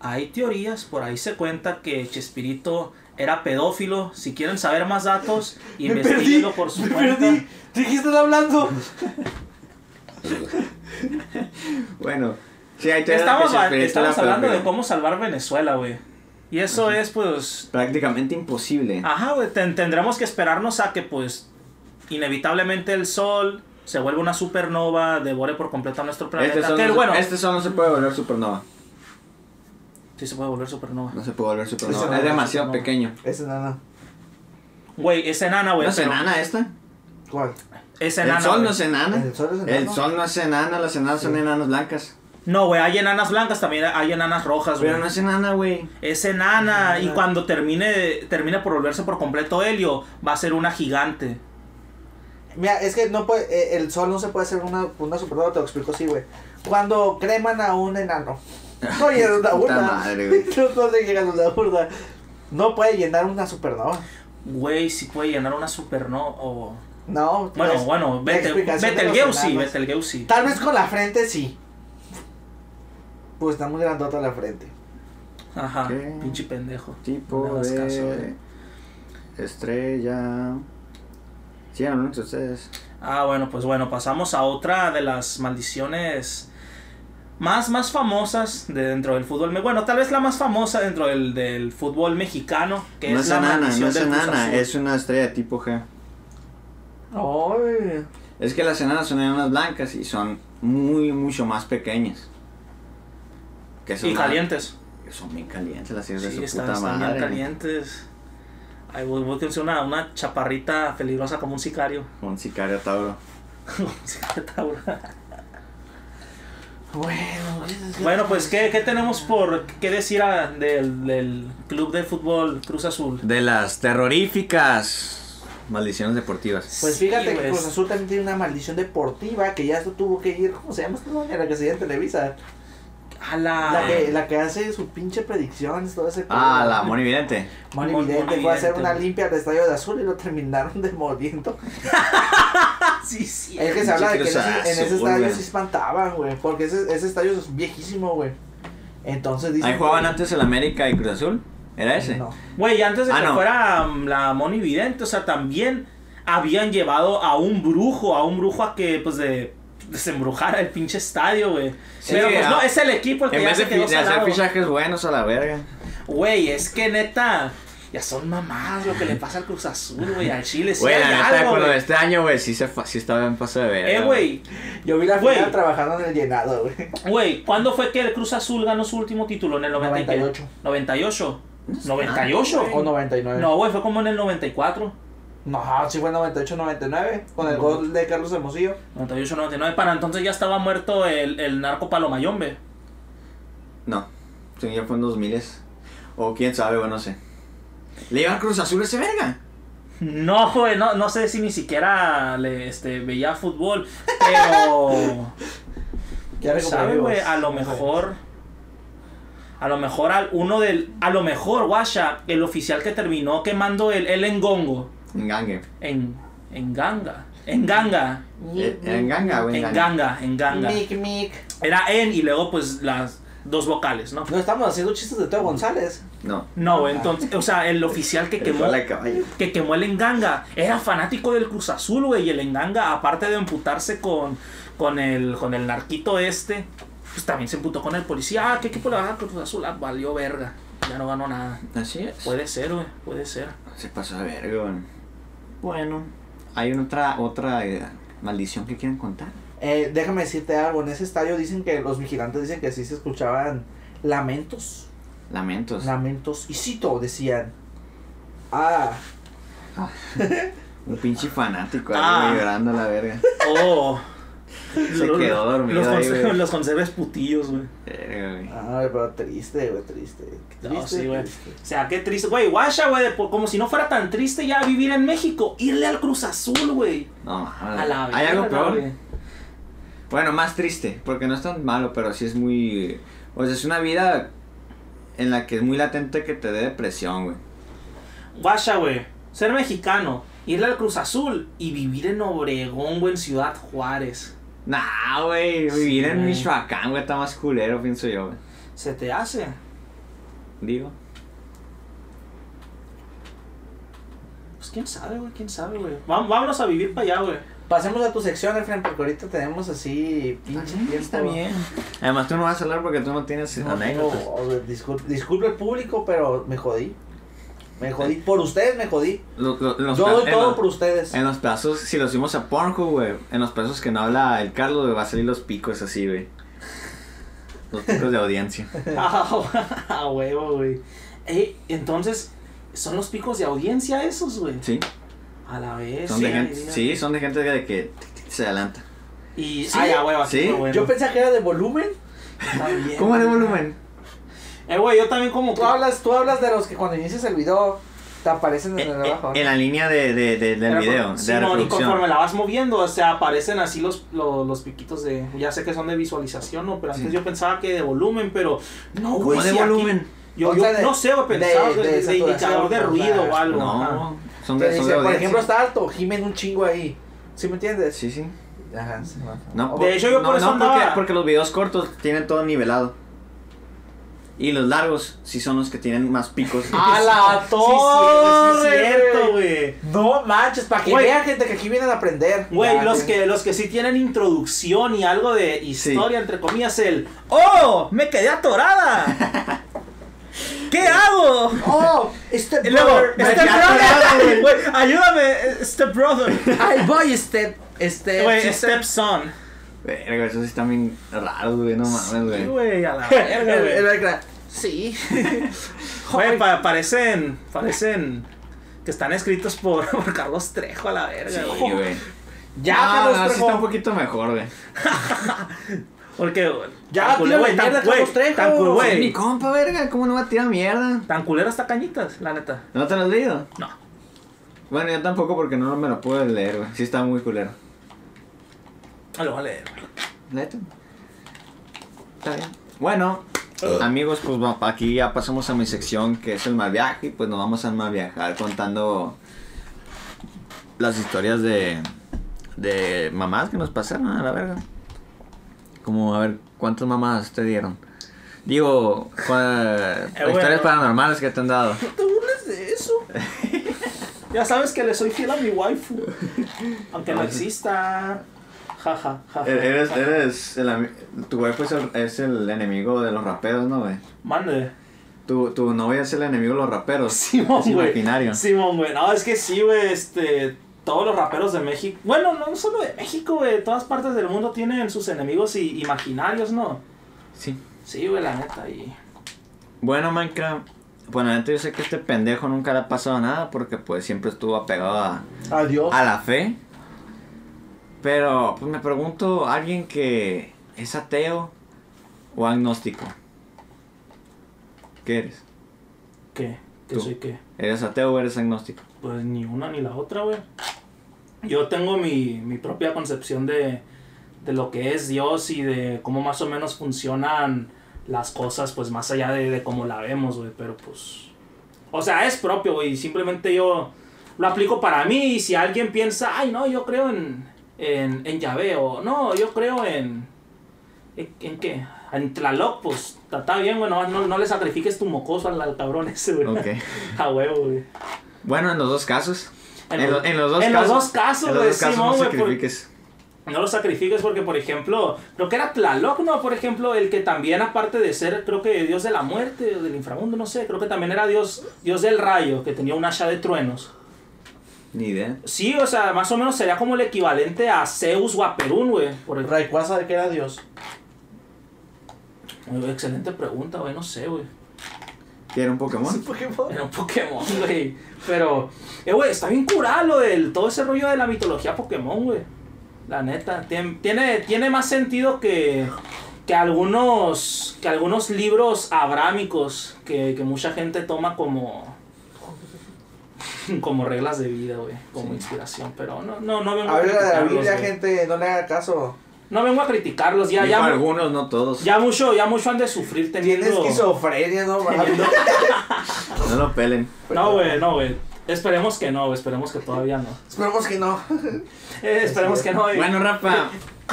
Hay teorías, por ahí se cuenta que Chespirito era pedófilo. Si quieren saber más datos, investiguenlo por su me cuenta. perdí. ¿De qué estás hablando? Bueno, sí, hay teorías Estamos, que hablando de cómo salvar Venezuela, güey. Y eso es, pues, Prácticamente imposible. Ajá, güey, ten- tendremos que esperarnos a que, pues, inevitablemente el Sol se vuelva una supernova, devore por completo a nuestro planeta. este, sol que, no, se- bueno, este sol no se puede volver supernova. Sí se puede volver supernova. No se puede volver supernova. No es es demasiado supernova. pequeño. Es enana. Güey, es enana, güey. ¿No es enana esta? ¿Cuál? Es El enana. sol güey. no es enana. ¿El sol es? El sol no es enana, las enanas son enanas blancas. No, güey, hay enanas blancas, también hay enanas rojas, güey. Pero no es enana, güey. Es enana, y cuando termine, termine por volverse por completo helio, va a ser una gigante. Mira, es que no puede, eh, el sol no se puede hacer una, una supernova, te lo explico así, güey. Cuando creman a un enano. Oye, es una burda. madre, güey. No, no se una. No puede llenar una supernova. Güey, si puede llenar una supernova o... No, Bueno, pues, bueno, vete, vete el Geusi, vete el Geusi. Tal vez con la frente sí. Pues está muy grandota la frente. Ajá, ¿Qué? pinche pendejo. Tipo No de caso, güey. estrella. Sí, no, ustedes. Ah, bueno, pues bueno, pasamos a otra de las maldiciones más, más famosas de dentro del fútbol. Bueno, tal vez la más famosa dentro del, del fútbol mexicano, que no es es la enana, maldición no es enana, es una estrella tipo G. Ay. Es que las enanas son enanas blancas y son muy, mucho más pequeñas. Que son Y la- calientes. Son bien calientes las hijas de Sí, su están, puta están bien calientes. Ay, voy, voy a decir una, una chaparrita peligrosa como un sicario. Un sicario Tauro. Un sicario Tauro. Bueno, bueno, pues, ¿qué, qué tenemos por qué decir a- del, del club de fútbol Cruz Azul? De las terroríficas maldiciones deportivas. Pues fíjate Sí, que. Cruz Azul también tiene una maldición deportiva que ya se tuvo que ir. ¿Cómo se llama esta doña? La que se llama en Televisa. A la... La que, la que hace su pinche predicciones, todo ese Ah, la Moni Vidente. Moni Mon- Vidente fue a hacer una limpia al estadio de azul y lo terminaron demoliendo. Sí, sí. Es que se habla de que en ese, en ese Azul, estadio se espantaban, güey. Porque ese, ese estadio es viejísimo, güey. Entonces dicen. Ahí jugaban antes el América y Cruz Azul. ¿Era ese? No. Güey, antes de Ah, que no. fuera um, la Moni Vidente, o sea, también habían llevado a un brujo, a un brujo a que, pues, de desembrujara el pinche estadio, güey. Sí, Pero, pues, a- no, es el equipo el que En ya vez de, quedó de hacer fichajes buenos a la verga. Güey, es que neta, ya son mamadas lo que le pasa al Cruz Azul, güey, al Chile. Sí Güey, la neta, con lo de este año, güey, sí, se, sí estaba en paso de verga. Eh, güey, Yo vi la Güey. final trabajando en el llenado, güey. güey, ¿cuándo fue que el Cruz Azul ganó su último título? ¿En el 90 y qué? 98. 98. Ah, 98. O 99. No, güey, fue como en el 94. No, sí fue 98-99. Con el gol de Carlos Hermosillo. 98, 99. Para entonces ya estaba muerto el, el narco Palomayombe. No, sí, ya fue en 2000 O quién sabe, güey, no sé. ¿Le iba al Cruz Azul ese verga? No, güey, no, no sé si ni siquiera le este, veía fútbol, pero. ¿Quién sabe, güey? A lo mejor. A lo mejor al uno del. A lo mejor, guasha, el oficial que terminó quemando el, el engongo. En gangue. En. En ganga. En ganga. Eh, En ganga, güey. En ganga, en ganga. Mic, mic. Era en y luego pues las dos vocales, ¿no? No estamos haciendo chistes de Teo González. No. No, entonces, o sea, el oficial que quemó. la caballo. que quemó el Enganga. Era fanático del Cruz Azul, güey. Y el Enganga, aparte de emputarse con, con, el, con el narquito este, pues también se emputó con el policía. Ah, ¿qué equipo le va a Cruz Azul? Ah, valió verga. Ya no ganó nada. Así es. Puede ser, güey. Puede ser. Se pasó de verga, güey. Bueno. Hay una otra, otra eh, maldición que quieren contar. Eh, déjame decirte algo. En ese estadio dicen que los vigilantes dicen que sí se escuchaban lamentos. Lamentos. Lamentos. Y cito, decían. Ah, Un pinche fanático ahí, Ah. llorando a la verga. Oh. Se quedó dormido Los, ahí, los conserves putillos, güey. Verga, güey. ay, pero triste, güey, triste. No, Triste, sí, güey. triste. O sea, qué triste. Güey, guasha, güey. Como si no fuera tan triste ya vivir en México. Irle al Cruz Azul, güey. No. A la ¿Hay algo peor? Bueno, más triste, porque no es tan malo, pero sí es muy... O sea, es una vida en la que es muy latente que te dé depresión, güey. Guasha, güey. Ser mexicano, irle al Cruz Azul y vivir en Obregón, güey, en Ciudad Juárez. Nah, güey, Sí, vivir en güey. Michoacán, güey, está más culero, pienso yo, güey. ¿Se te hace? Digo. Pues quién sabe, güey, quién sabe, güey. Vámonos a vivir para allá, güey. Pasemos a tu sección, Efraín, porque ahorita tenemos así pinche tiempo. Está bien. Además, tú no vas a hablar porque tú no tienes No, anécdotas. no, disculpe, disculpe el público, pero me jodí. Me jodí. Por ustedes me jodí. Lo- lo- los Yo doy todo los- por ustedes. En los pedazos, si los subimos a Pornhub, güey, en los pedazos que no habla el Carlos, güey, va a salir los picos así, güey. Los picos de audiencia. Ah, huevo, güey. Ey, entonces, ¿son los picos de audiencia esos, güey? ¿Sí? A la vez. Son de gente, sí, son de gente de que se adelanta. Y, ¿Sí? ay, a huevo, así, ¿Sí? bueno. Yo pensé que era de volumen. Bien, ¿Cómo de volumen? Eh, güey, yo también como Tú hablas, tú hablas de los que cuando inicias el video te aparecen en Eh, el eh, abajo. En la línea de, de, de- del Pero video, con- de sí, no, y conforme la vas moviendo, o sea, aparecen así los, los, los piquitos de. Ya sé que son de visualización, ¿no? Pero antes Sí. yo pensaba que de volumen, pero. No, ¿Cómo güey. de sí, aquí- volumen? Yo, O yo de- no sé, güey, de- pensaba de de, de indicador de o ruido o algo. ajá. No, son de, dice, por ejemplo, está alto, gimen un chingo ahí. ¿Sí me entiendes? Sí, sí. Ajá, sí. No, De hecho, yo no, por eso no, porque, andaba- porque los videos cortos tienen todo nivelado. Y los largos sí son los que tienen más picos. ¡A la Sí, torre! sí, sí, es cierto, güey! No manches, para que vean gente que aquí vienen a aprender. Güey, los que, los que sí tienen introducción y algo de historia, entre comillas, el ¡Oh! ¡Me quedé atorada! ¿Qué hago? ¡Oh! Este luego, brother, Step Brother, güey, ayúdame, Step Brother. Ay, voy, Step. Este. Güey, sister. Step Son. Verga, esos sí están bien raros, güey. No mames, Sí, güey. güey, a la verga, güey. Sí. Güey, pa- parecen, parecen que están escritos por, por Carlos Trejo a la verga, Sí, güey. güey. Ya, no, Carlos no, sí Trejo. está un poquito mejor, güey. Porque, Ya, culero, güey, tan, mierda güey, Carlos Trejo. tan cul- Sí, Es mi güey, compa, verga. ¿Cómo no va a tirar mierda? tan culero está Cañitas, la neta. ¿No te lo has leído? No. Bueno, yo tampoco porque no me lo puedo leer, güey. Sí está muy culero. No lo voy a leer. ¿Neta? Está bien. Bueno, amigos, pues va- aquí ya pasamos a mi sección que es el mal viaje. Y pues nos vamos a mal viajar contando las historias de, de mamás que nos pasaron a la verga. Como, a ver, ¿cuántas mamás te dieron? Digo, bueno. historias paranormales que te han dado. No te burles de eso. ya sabes que le soy fiel a mi waifu. Aunque no exista. Ja, ja, ja, ja. Eres, eres el, tu wife es el, es el enemigo de los raperos, ¿no, güey? Mande. Tu, tu novia es el enemigo de los raperos. Simón, es güey. Simón, güey. No, es que sí, güey. Este. Todos los raperos de México. Bueno, no solo de México, güey. Todas partes del mundo tienen sus enemigos i- imaginarios, ¿no? Sí. Sí, güey, la neta. Y. Bueno, Minecraft. Bueno, neta, yo sé que este pendejo nunca le ha pasado nada porque pues siempre estuvo apegado a, Adiós. a la fe. Pero pues me pregunto, alguien que es ateo o agnóstico. ¿Qué eres? ¿Qué? ¿Qué Tú. soy qué? ¿Eres ateo o eres agnóstico? Pues ni una ni la otra, güey. Yo tengo mi, mi propia concepción de, de lo que es Dios y de cómo más o menos funcionan las cosas, pues más allá de, de cómo la vemos, güey. Pero pues. O sea, es propio, güey. Simplemente yo lo aplico para mí. Y si alguien piensa, ay, no, yo creo en, en, en Yahvé, o no, yo creo en. ¿En, en qué? En Tlaloc, pues está bien, güey. No, no, no le sacrifiques tu mocoso al, al cabrón ese, güey. A huevo, güey. Bueno, en los dos casos. En En, lo- lo- en los dos en los casos. dos casos, en los dos casos no por- sacrifiques. No lo sacrifiques porque, por ejemplo, creo que era Tlaloc, ¿no? Por ejemplo, el que también, aparte de ser, creo que dios de la muerte o del inframundo, no sé, creo que también era dios, dios del rayo, que tenía un hacha de truenos. Ni idea. Sí, o sea, más o menos sería como el equivalente a Zeus o a Perún, güey. Por el- Rayquaza de que era Dios. Muy Excelente pregunta, güey, no sé, güey. ¿Que era un Pokémon? Pokémon. Era un Pokémon, güey. Pero, eh, güey, está bien curado lo del, todo ese rollo de la mitología Pokémon, güey. La neta, tien- tiene, tiene más sentido que, que algunos, que algunos libros abrámicos que, que mucha gente toma como, como reglas de vida, güey, como Sí. inspiración. Pero no, no, no vengo a Habla de la Biblia, gente, no le haga caso. No vengo a criticarlos, ya, ya, algunos, no todos. ya mucho, ya mucho han de sufrir teniendo... esquizofrenia, ¿no? No lo pelen. No, güey, no, güey. Esperemos que no, güey, esperemos que todavía no. Esperemos que no. Eh, esperemos que no. güey. Bueno, Rafa.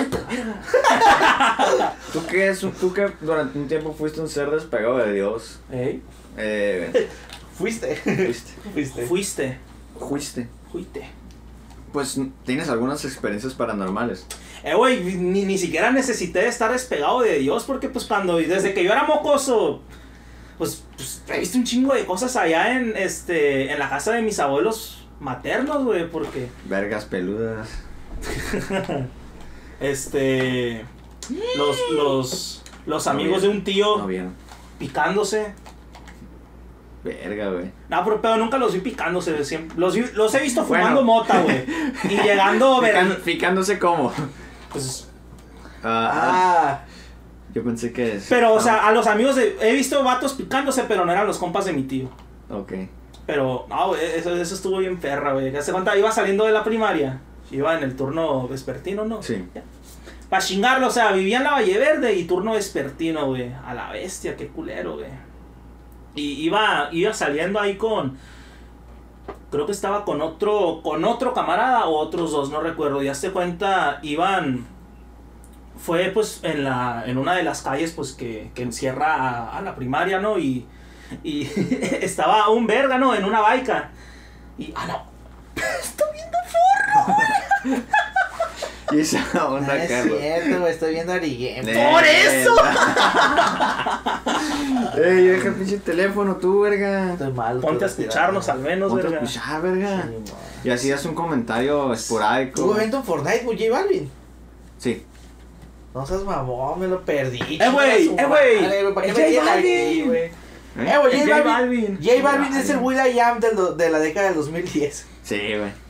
¿Tú qué es? un- ¿Tú que durante un tiempo fuiste un ser despegado de Dios? Ey, Eh, Fuiste. fuiste. Fuiste. fuiste, Fuiste. fuiste. Pues tienes algunas experiencias paranormales. Eh, güey, ni, ni siquiera necesité estar despegado de Dios porque pues cuando, desde que yo era mocoso, pues, pues he visto un chingo de cosas allá en, este, en la casa de mis abuelos maternos, güey, porque, Vergas peludas. este, los, los, los amigos de un No tío vieron. picándose. Verga, güey. No, pero, pero nunca los vi picándose, siempre- los, los he visto Bueno. fumando mota, güey, y llegando, Pican- ver, picándose como. pues, Ah, Ah. yo pensé que es. Pero, o ah, sea, a los amigos de. He visto vatos picándose, pero no eran los compas de mi tío. Ok. Pero, no, güey, eso, eso estuvo bien perra, güey. ¿Hace cuenta? Iba saliendo de la primaria. Iba en el turno vespertino, ¿no? Sí. Para chingarlo, o sea, vivía en la Valle Verde y turno vespertino, güey. A la bestia, qué culero, güey. Y iba, iba saliendo ahí con. Creo que estaba con otro. Con otro camarada o otros dos, no recuerdo. Ya se cuenta, iban. Fue pues en la. en una de las calles pues que, que encierra a, la primaria, ¿no? Y. Y estaba un verga, ¿no? En una baica. Y. Ah, no. Estoy viendo forro. Y esa onda, No es Carlos. cierto, güey, estoy viendo Arigame. ¡Por eso! Ey, deja el pinche teléfono tú, verga. Estoy mal. Ponte a escucharnos al menos, Ponte a verga. escuchar, verga. Sí. Y así das un comentario esporádico. ¿Tuvo evento en Fortnite, güey, J Balvin? Sí. No seas mamón, me lo perdí. Eh, güey, eh, güey. ¿Para qué Es me J tienen aquí, Balvin. güey? ¿Eh? Eh, güey, J J Balvin. Balvin. J Balvin es el Will.i.am del do- de la década del 2010. Sí, güey.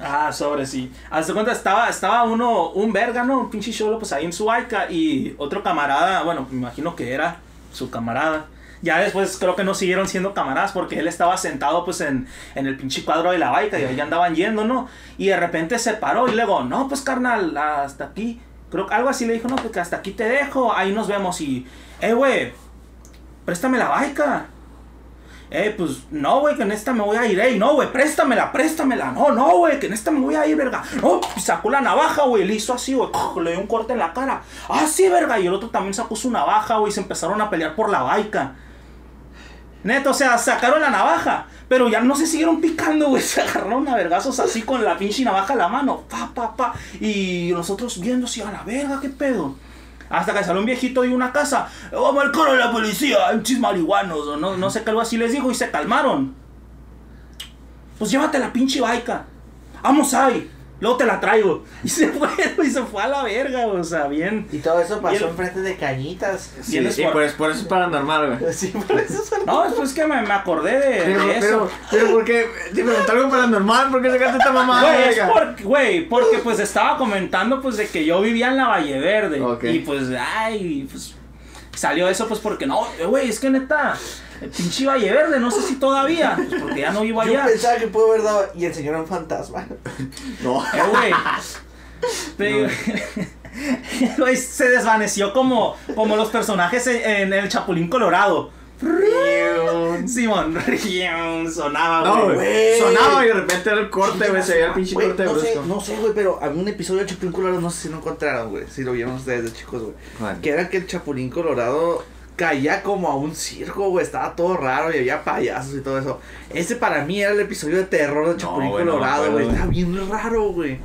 Ah, sobre sí. Hazte cuenta, estaba, estaba uno, un verga, ¿no? Un pinche cholo, pues ahí en su baica. Y otro camarada, bueno, me imagino que era su camarada. Ya después creo que no siguieron siendo camaradas porque él estaba sentado pues en, en el pinche cuadro de la baica y ahí andaban yendo, ¿no? Y de repente se paró y luego, no, pues carnal, hasta aquí. Creo que algo así le dijo, no, pues hasta aquí te dejo, ahí nos vemos y, eh, güey, préstame la baica. Eh, pues, no, güey, que en esta me voy a ir, ey, no, güey, préstamela, préstamela, no, no, güey, que en esta me voy a ir, verga. No, y sacó la navaja, güey, le hizo así, güey, le dio un corte en la cara. Ah, sí, verga, y el otro también sacó su navaja, güey, y se empezaron a pelear por la baica. Neto, o sea, sacaron la navaja, pero ya no se siguieron picando, güey, se agarraron a vergazos así con la pinche navaja en la mano, pa, pa, pa, y nosotros viendo así, a la verga, qué pedo. Hasta que salió un viejito de una casa. Vamos al coro de la policía, chis marihuanos. O no, no sé qué algo así les dijo y se calmaron. Pues llévate la pinche baica. Vamos ahí. Luego te la traigo. Y se fue, y se fue a la verga, o sea, bien. Y todo eso pasó Y el- enfrente de cañitas. Sí, sí, por- por, eso- por eso es paranormal, güey. Sí, por eso son- No, después que me, me acordé de, Pero, de eso. pero, pero, ¿por qué? Te pregunté algo paranormal, ¿por qué sacaste esta mamada, Güey, es verga? por- güey, porque pues estaba comentando pues de que yo vivía en la Valle Verde. Y pues, ay, pues salió eso pues porque no, güey, es que neta, el pinche Valle Verde, no sé si todavía, pues porque ya no vivo Yo allá. pensaba que pudo haber dado. Y el señor era un fantasma. No. Eh, güey. Pero, güey, se desvaneció como, como los personajes en, en el Chapulín Colorado. Simón, sonaba, No, güey. Sonaba y de repente era el corte, güey. Se veía el pinche corte no sé, brusco. no sé, güey, pero había un episodio de Chapulín Colorado, no sé si lo encontraron, güey. Si lo vieron ustedes de chicos, güey. Que era que el Chapulín Colorado caía como a un circo, güey. Estaba todo raro y había payasos y todo eso. Ese para mí era el episodio de terror de Chapulín no Colorado, güey. güey. Estaba bien raro, güey.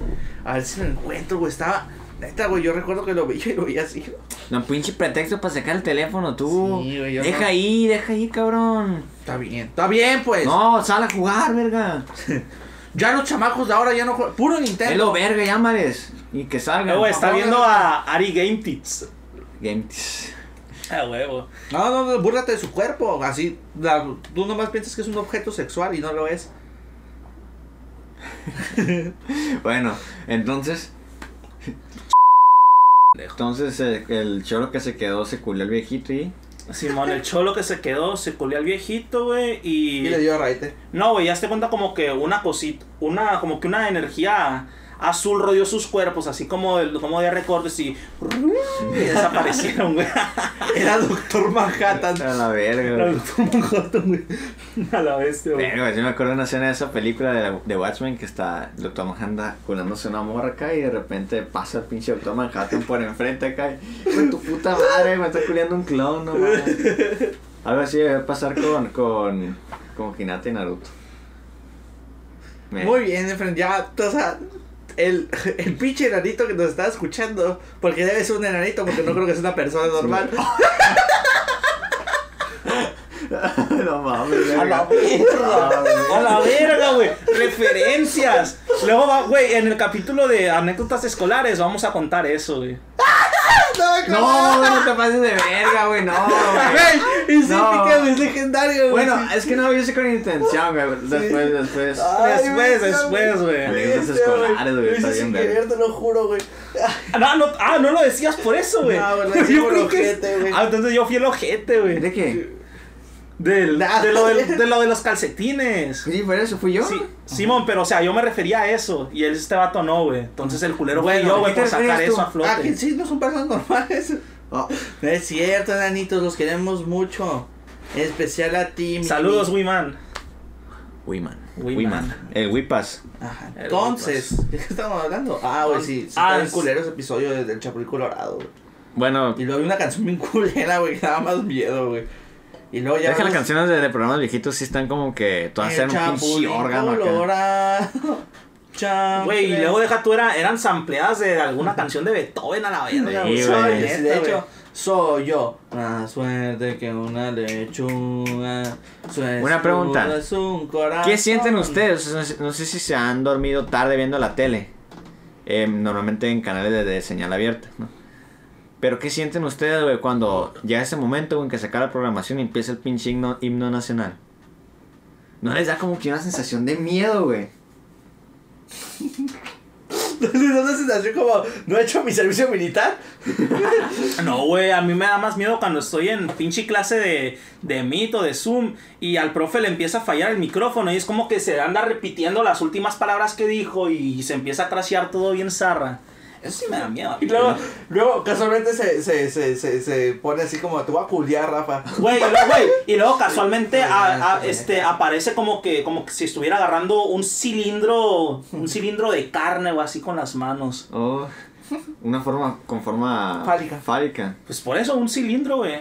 A ver si lo encuentro, güey. Estaba. Neta, güey, yo recuerdo que lo veía y lo veía así. No, pinche pretexto para sacar el teléfono, tú. Sí, güey, deja no- ahí, deja ahí, cabrón. Está bien, está bien, pues. No, sal a jugar, verga. Ya los chamacos de ahora ya no juegan. Puro Nintendo. Hello, verga, llámales. Y que Eh, salgan. güey, está no, viendo no. a Ari Game Tips. Game. Ah, huevo. No, no, no, búrrate de su cuerpo. Así, la- tú nomás piensas que es un objeto sexual y no lo es. Bueno, entonces. Entonces eh, el choro que se quedó se culió al viejito y. Simón, el cholo que se quedó, se culió al viejito, güey, y... Y le dio a raite. No, güey, ya te cuenta como que una cosita, una, como que una energía azul rodeó sus cuerpos, así como, el- como de recortes y... y desaparecieron, güey. Era Doctor Manhattan. A la verga, Era. Doctor Manhattan, güey. A la bestia, güey. Verga, sí me acuerdo de una escena de esa película de, de Watchmen que está Doctor Manhattan culándose una morra acá y de repente pasa el pinche Doctor Manhattan por enfrente acá y, "Güey, tu puta madre, me está culiando un clon, no mames". Algo así debe pasar con, con, con Hinata y Naruto. Me- Muy bien, ya, o sea, el, el pinche enanito que nos está escuchando, porque debe ser un enanito, porque no creo que sea una persona normal. no mames, A la verga. verga. A la verga, güey. Referencias. Luego va, güey, en el capítulo de anécdotas escolares vamos a contar eso, güey. No, güey, no te pases de verga, güey, no, güey. Güey, y sí, No. Es legendario, güey. Bueno, es que no lo hice con intención, güey. Después, después. Ay, Después, güey, después, güey. Anécdotas escolares, güey, está bien querer, te lo juro, güey. Ah, no, ah, no lo decías por eso, güey. No, güey, lo decía por ojete, güey. Ah, entonces yo fui el ojete, güey. ¿De qué? Del, Nada. de, lo del- de lo de los calcetines. Sí, por eso fui yo. Sí, Simón, pero o sea, yo me refería a eso. Y él, este vato no, güey. Entonces el culero fue Bueno, yo, ¿a güey, por sacar eso a flote. Ah, que sí, no son personas normales. Oh, No es cierto, enanitos, los queremos mucho. Especial a ti, Saludos, Wiman. Wiman. Wiman. El Wipas. Ajá. El Entonces, ¿de qué estamos hablando? Ah, güey, sí, sí Ah, es- culero ese episodio de- del Chapulín Colorado, güey. Bueno, Y luego hay una canción bien culera, güey, que daba más miedo, güey. Y luego ya... es que las canciones de, de programas viejitos sí están como que todas hacen un pinche órgano acá. Güey, y luego deja tú, era, eran sampleadas de alguna canción de Beethoven a la verga. Sí, de Neta, hecho, soy yo. Más suerte que una lechuga. Una pregunta. un. ¿Qué sienten ustedes? No sé- No sé si se han dormido tarde viendo la tele. Eh, normalmente en canales de, de señal abierta, ¿no? Pero ¿qué sienten ustedes, güey, cuando llega ese momento en que se acaba la programación y empieza el pinche himno, himno nacional? ¿No les da como que una sensación de miedo, güey? Es una sensación como, no he hecho mi servicio militar. No, güey, a mí me da más miedo cuando estoy en pinche clase de, de Meet o de Zoom y al profe le empieza a fallar el micrófono y es como que se anda repitiendo las últimas palabras que dijo y se empieza a crashear todo bien zarra. Eso sí me da miedo. Y luego, luego casualmente se, se, se, se, se pone así como, te voy a culiar, Rafa. Güey, y luego, güey, y luego casualmente a- a- este, aparece como que, como que si estuviera agarrando un cilindro, un cilindro de carne o así con las manos. Oh, una forma con forma Fálica. fálica. Pues por eso, un cilindro, güey.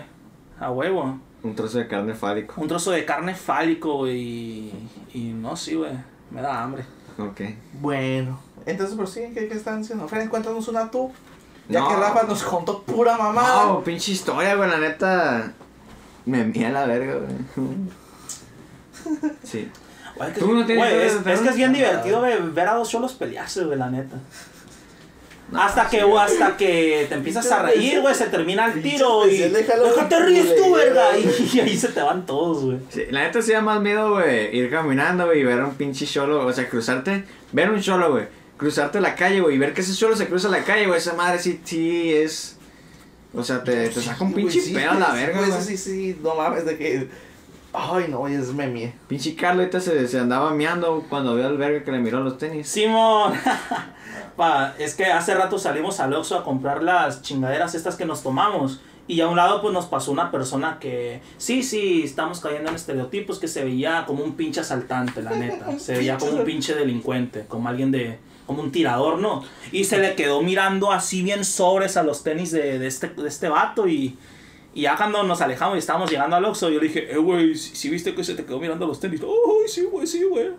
A huevo. Un trozo de carne fálico. Un trozo de carne fálico, güey. Y, y no, sí, güey. Me da hambre. Ok. Bueno, entonces, pero sí, ¿qué, qué están haciendo? Fren, cuéntanos una tú. Ya No. que Rafa nos contó pura mamada. No, pinche historia, güey, la neta. Me mía la verga, güey. Sí. Güey, que- Tú no tienes güey, es, que es bien divertido güey, ver a dos cholos pelearse, güey, la neta. hasta que, güey, hasta que te empiezas a reír, güey, se termina el tiro y... Déjate ríes tú, verga. Y, y ahí se te van todos, güey. Sí, la neta sí da más miedo, güey, ir caminando, güey, y ver a un pinche cholo, o sea, cruzarte, ver un cholo, güey, cruzarte la calle, güey, y ver que ese cholo se cruza la calle, güey, esa madre sí, sí es, o sea, te, te saca un pinche sí, pedo a la verga, güey, Sí, sí, no mames, de que. Ay, no, es meme. Pinche Carlos ahorita se, se andaba meando cuando vio al verga que le miró los tenis. Simón. Pa, es que hace rato salimos al Oxxo a comprar las chingaderas estas que nos tomamos. Y a un lado pues nos pasó una persona que, sí, sí, estamos cayendo en estereotipos, que se veía como un pinche asaltante, la neta. Se veía como un pinche delincuente, como alguien de, como un tirador, ¿no? Y se le quedó mirando así bien sobres a los tenis de, de este, de este vato y... Y ya cuando nos alejamos y estábamos llegando al Oxxo, yo le dije, eh, güey, si viste que se te quedó mirando los tenis? Ay, sí, güey, sí, güey.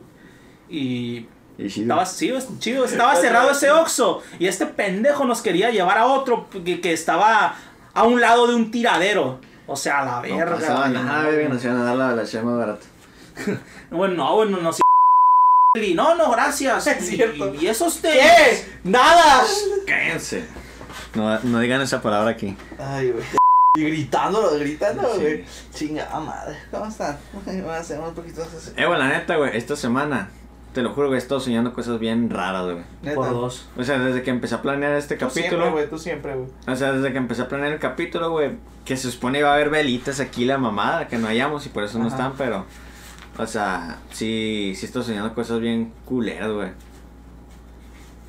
Y Y sí, estaba chido, chido, estaba cerrado ese Oxxo y este pendejo nos quería llevar a otro que, que estaba a un lado de un tiradero. O sea, a la no verga. pasaba güey. nada, verga, nos iban a dar la, la más barata. Bueno, no, bueno, no. Y no, no, gracias. Es cierto. Y, y esos tenis. ¿Qué? ¡Nada! Cállense. No, no digan esa palabra aquí. Ay, güey. Y gritándolo, gritando, Sí. güey. Chingada madre. ¿Cómo están? Vamos a hacer un poquito así. Eh, güey, la neta, güey, esta semana, te lo juro, güey, he estado soñando cosas bien raras, güey. Neta. Por dos. O sea, desde que empecé a planear este Tú siempre, capítulo, güey, tú siempre, güey. o sea, desde que empecé a planear el capítulo, güey, que se supone iba a haber velitas aquí, la mamada, que no hallamos y por eso no Ajá. están, pero, o sea, sí, sí estoy soñando cosas bien culeras, güey.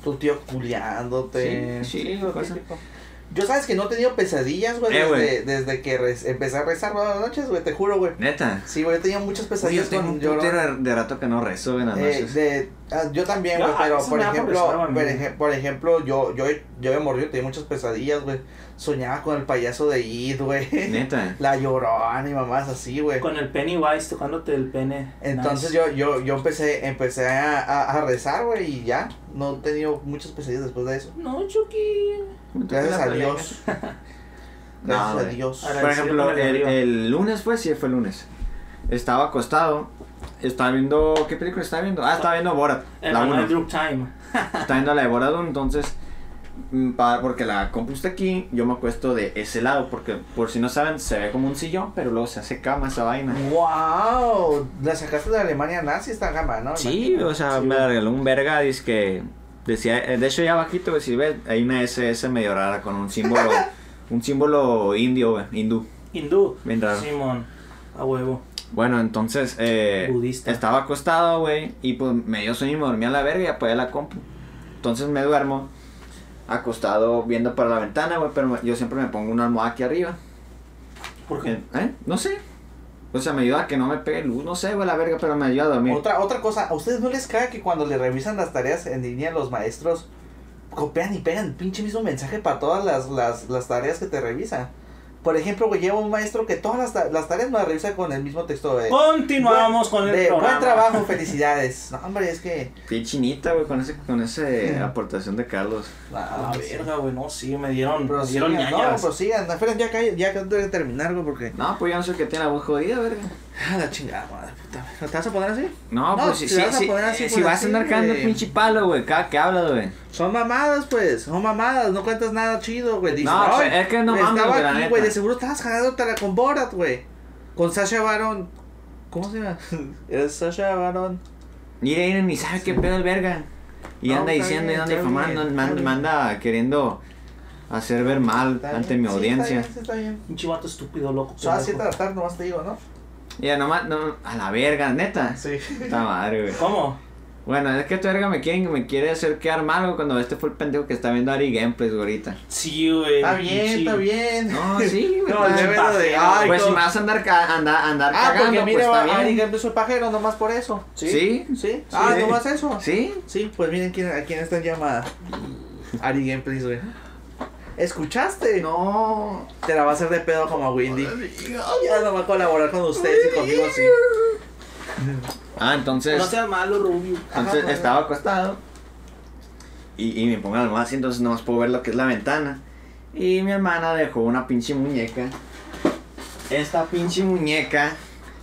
Tu tío culiándote. Sí, sí, lo cosa. típico. Yo sabes que no he tenido pesadillas, güey, Eh, desde, desde que re- empecé a rezar todas las noches, güey, te juro, güey. Neta. Sí, güey, he tenido muchas Oye, yo pesadillas tengo un con putero de, de rato que no rezo güey, en las Eh, noches. de, ah, yo también, güey, pero por me ejemplo, por, eje- por ejemplo, yo, yo, yo de morrido tenía muchas pesadillas, güey. Soñaba con el payaso de Id, güey. Neta. La llorona y mamás así, güey. Con el Pennywise tocándote el pene. Entonces Nice. yo, yo, yo empecé, empecé a, a, a rezar, güey, y ya. No he tenido muchas pesadillas después de eso. No, Chucky. Gracias a Dios. No, Gracias a güey. Dios. Por ejemplo, el el, lunes fue, sí, fue el lunes. Estaba acostado. Estaba viendo. ¿Qué película estaba viendo? Ah, estaba viendo Borat. El La Manuel 1. Drug Time. Estaba viendo la de Borat 1, entonces. mm, pa- porque la compu está aquí, yo me acuesto de ese lado. Porque, por si no saben, se ve como un sillón, pero luego se hace cama esa vaina. ¡Wow! La sacaste de Alemania nazi esta gama, ¿no? Sí, Imagino. o sea, Sí, me regaló un verga, dice que decía, eh, de hecho ya abajito, güey, si ves, hay una SS medio rara con un símbolo, un símbolo indio, güey, hindú, Hindú. bien raro. Simón. A huevo. Bueno, entonces, eh, Budista. estaba acostado, güey, y pues me dio sueño y me dormí a la verga y apagué la compu. Entonces me duermo, acostado viendo para la ventana, güey, pero yo siempre me pongo una almohada aquí arriba. ¿Por qué? ¿Eh? No sé. O sea, me ayuda a que no me pegue luz, no sé, güey, la verga, pero me ayuda a dormir. Otra, otra cosa, ¿a ustedes no les cae que cuando le revisan las tareas en línea los maestros copian y pegan pinche mismo mensaje para todas las, las, las tareas que te revisan? Por ejemplo, güey, lleva un maestro que todas las, ta- las tareas me las revisa con el mismo texto de... Continuamos con el de, programa. Buen trabajo, felicidades. No, hombre, es que... Pinchinita, güey, con ese, con ese aportación de Carlos. Ah, la verga, güey, no, sí, me dieron, me Prosigan, dieron no, ñañas. prosigan. Esperen, ya, cae- ya que tengo que terminar, güey, porque... No, pues yo no sé qué tiene la voz jodida, verga. Ah, la chingada, madre. ¿No ¿Te vas a poner así? No, No, pues si, si si, vas a si, poner así, eh, si pues vas a andar cagando el pinche palo, güey, cada que hablas, güey. Son mamadas, pues. Son mamadas. No cuentas nada chido, güey. Dices, No, "Ay, es que no mames, Estaba aquí, neta". güey. De seguro estabas jalándote con Borat, güey. Con Sasha Baron. ¿Cómo se llama? Es Sasha Baron. Mira, ni sabe qué pedo el verga. Y No, anda diciendo y anda difamando, manda, manda queriendo hacer ver mal Está ante bien. mi Sí, audiencia. Está bien, sí, está bien. Pinche vato estúpido, loco. Son las 7 pendejo. de la tarde, nomás te digo, ¿no? Ya, nomás, no, a la verga, neta. Sí. Puta madre, güey. ¿Cómo? Bueno, es que tu verga me quiere, me quiere hacer quedar mal, güey, cuando este fue el pendejo que está viendo Ari Gameplays, güey, ahorita. Sí, güey. Está bien, está bien. No, sí, güey. No, el pues, lo de. pajero, Ay, pues si me vas a andar, ca- andar, andar Ah, cagando, porque pues mira, está Ari. Gameplays soy pajero, nomás por eso. ¿Sí? ¿Sí? ¿Sí? Ah, Sí. nomás eso. ¿Sí? Sí, pues miren quién, a quién está en llamada. Ari Gameplays, güey. ¿Escuchaste? No. Te la va a hacer de pedo como a Windy. Ya no va a colaborar con ustedes y conmigo así. Ah, entonces. No seas malo, Rubio. Entonces Ajá, estaba acostado y, y me pongo la almohada así, entonces nomás puedo ver lo que es la ventana. Y mi hermana dejó una pinche muñeca. Esta pinche muñeca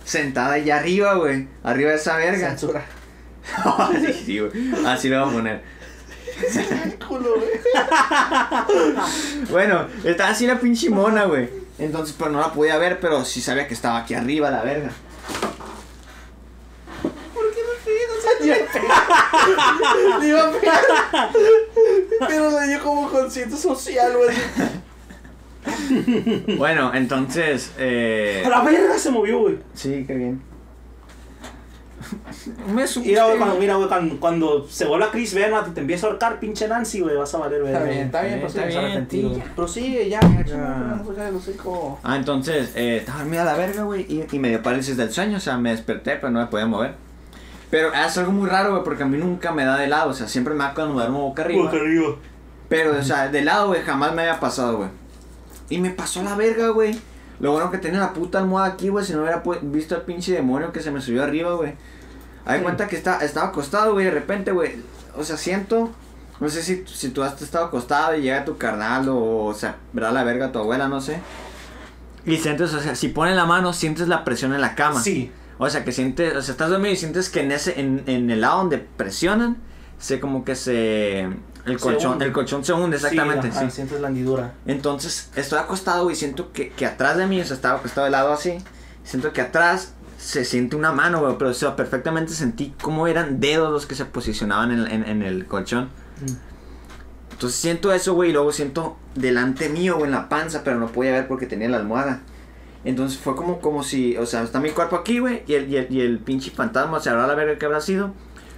sentada allá arriba, güey. Arriba de esa verga. Censura. sí, sí, güey. Así lo voy a poner. Bueno, estaba así la pinche mona, güey. Entonces, pero no la podía ver, pero sí sabía que estaba aquí arriba la verga. Le iba a pegar. Le iba a pegar. Pero le dio como consciente social, güey. Bueno, entonces, eh... A la verga se movió, güey. Sí, qué bien. Me. Mira, güey, cuando, mira, güey, cuando, cuando se vuelva Chris Benoit y te empieza a ahorcar, pinche Nancy, güey, vas a valer, güey. Está bien, está bien, pues está bien, arrepentido. tía. Prosigue ya. Ya. hocico. Ah, entonces, eh, estaba dormida la verga, güey, y, y me dio parálisis del sueño, o sea, me desperté, pero no me podía mover. Pero es algo muy raro, güey, porque a mí nunca me da de lado, o sea, siempre me da cuando me duermo boca arriba. Boca arriba. Pero, o sea, de lado, güey, jamás me había pasado, güey. Y me pasó la verga, güey. Lo bueno que tenía la puta almohada aquí, güey, si no hubiera visto al pinche demonio que se me subió arriba, güey. Hay cuenta que está, estaba acostado, güey, de repente, güey. O sea, siento. No sé si, si tú has estado acostado y llega tu carnal o, o sea, verá la verga a tu abuela, no sé. Y sientes, o sea, si ponen la mano, sientes la presión en la cama. Sí. O sea, que sientes, o sea, estás dormido y sientes que en ese, en, en el lado donde presionan, se como que se, el colchón, el colchón se hunde, exactamente, sí. ajá, sí. sientes la hendidura. Entonces, estoy acostado y siento que, que atrás de mí, o sea, estaba acostado de lado así, siento que atrás se siente una mano, güey, pero o sea, perfectamente sentí cómo eran dedos los que se posicionaban en, en- en el colchón. Entonces siento eso, güey, y luego siento delante mío, güey, en la panza, pero no podía ver porque tenía la almohada. Entonces fue como, como si, o sea, está mi cuerpo aquí, güey, y el, y, el, y el pinche fantasma, se habrá la verga que habrá sido.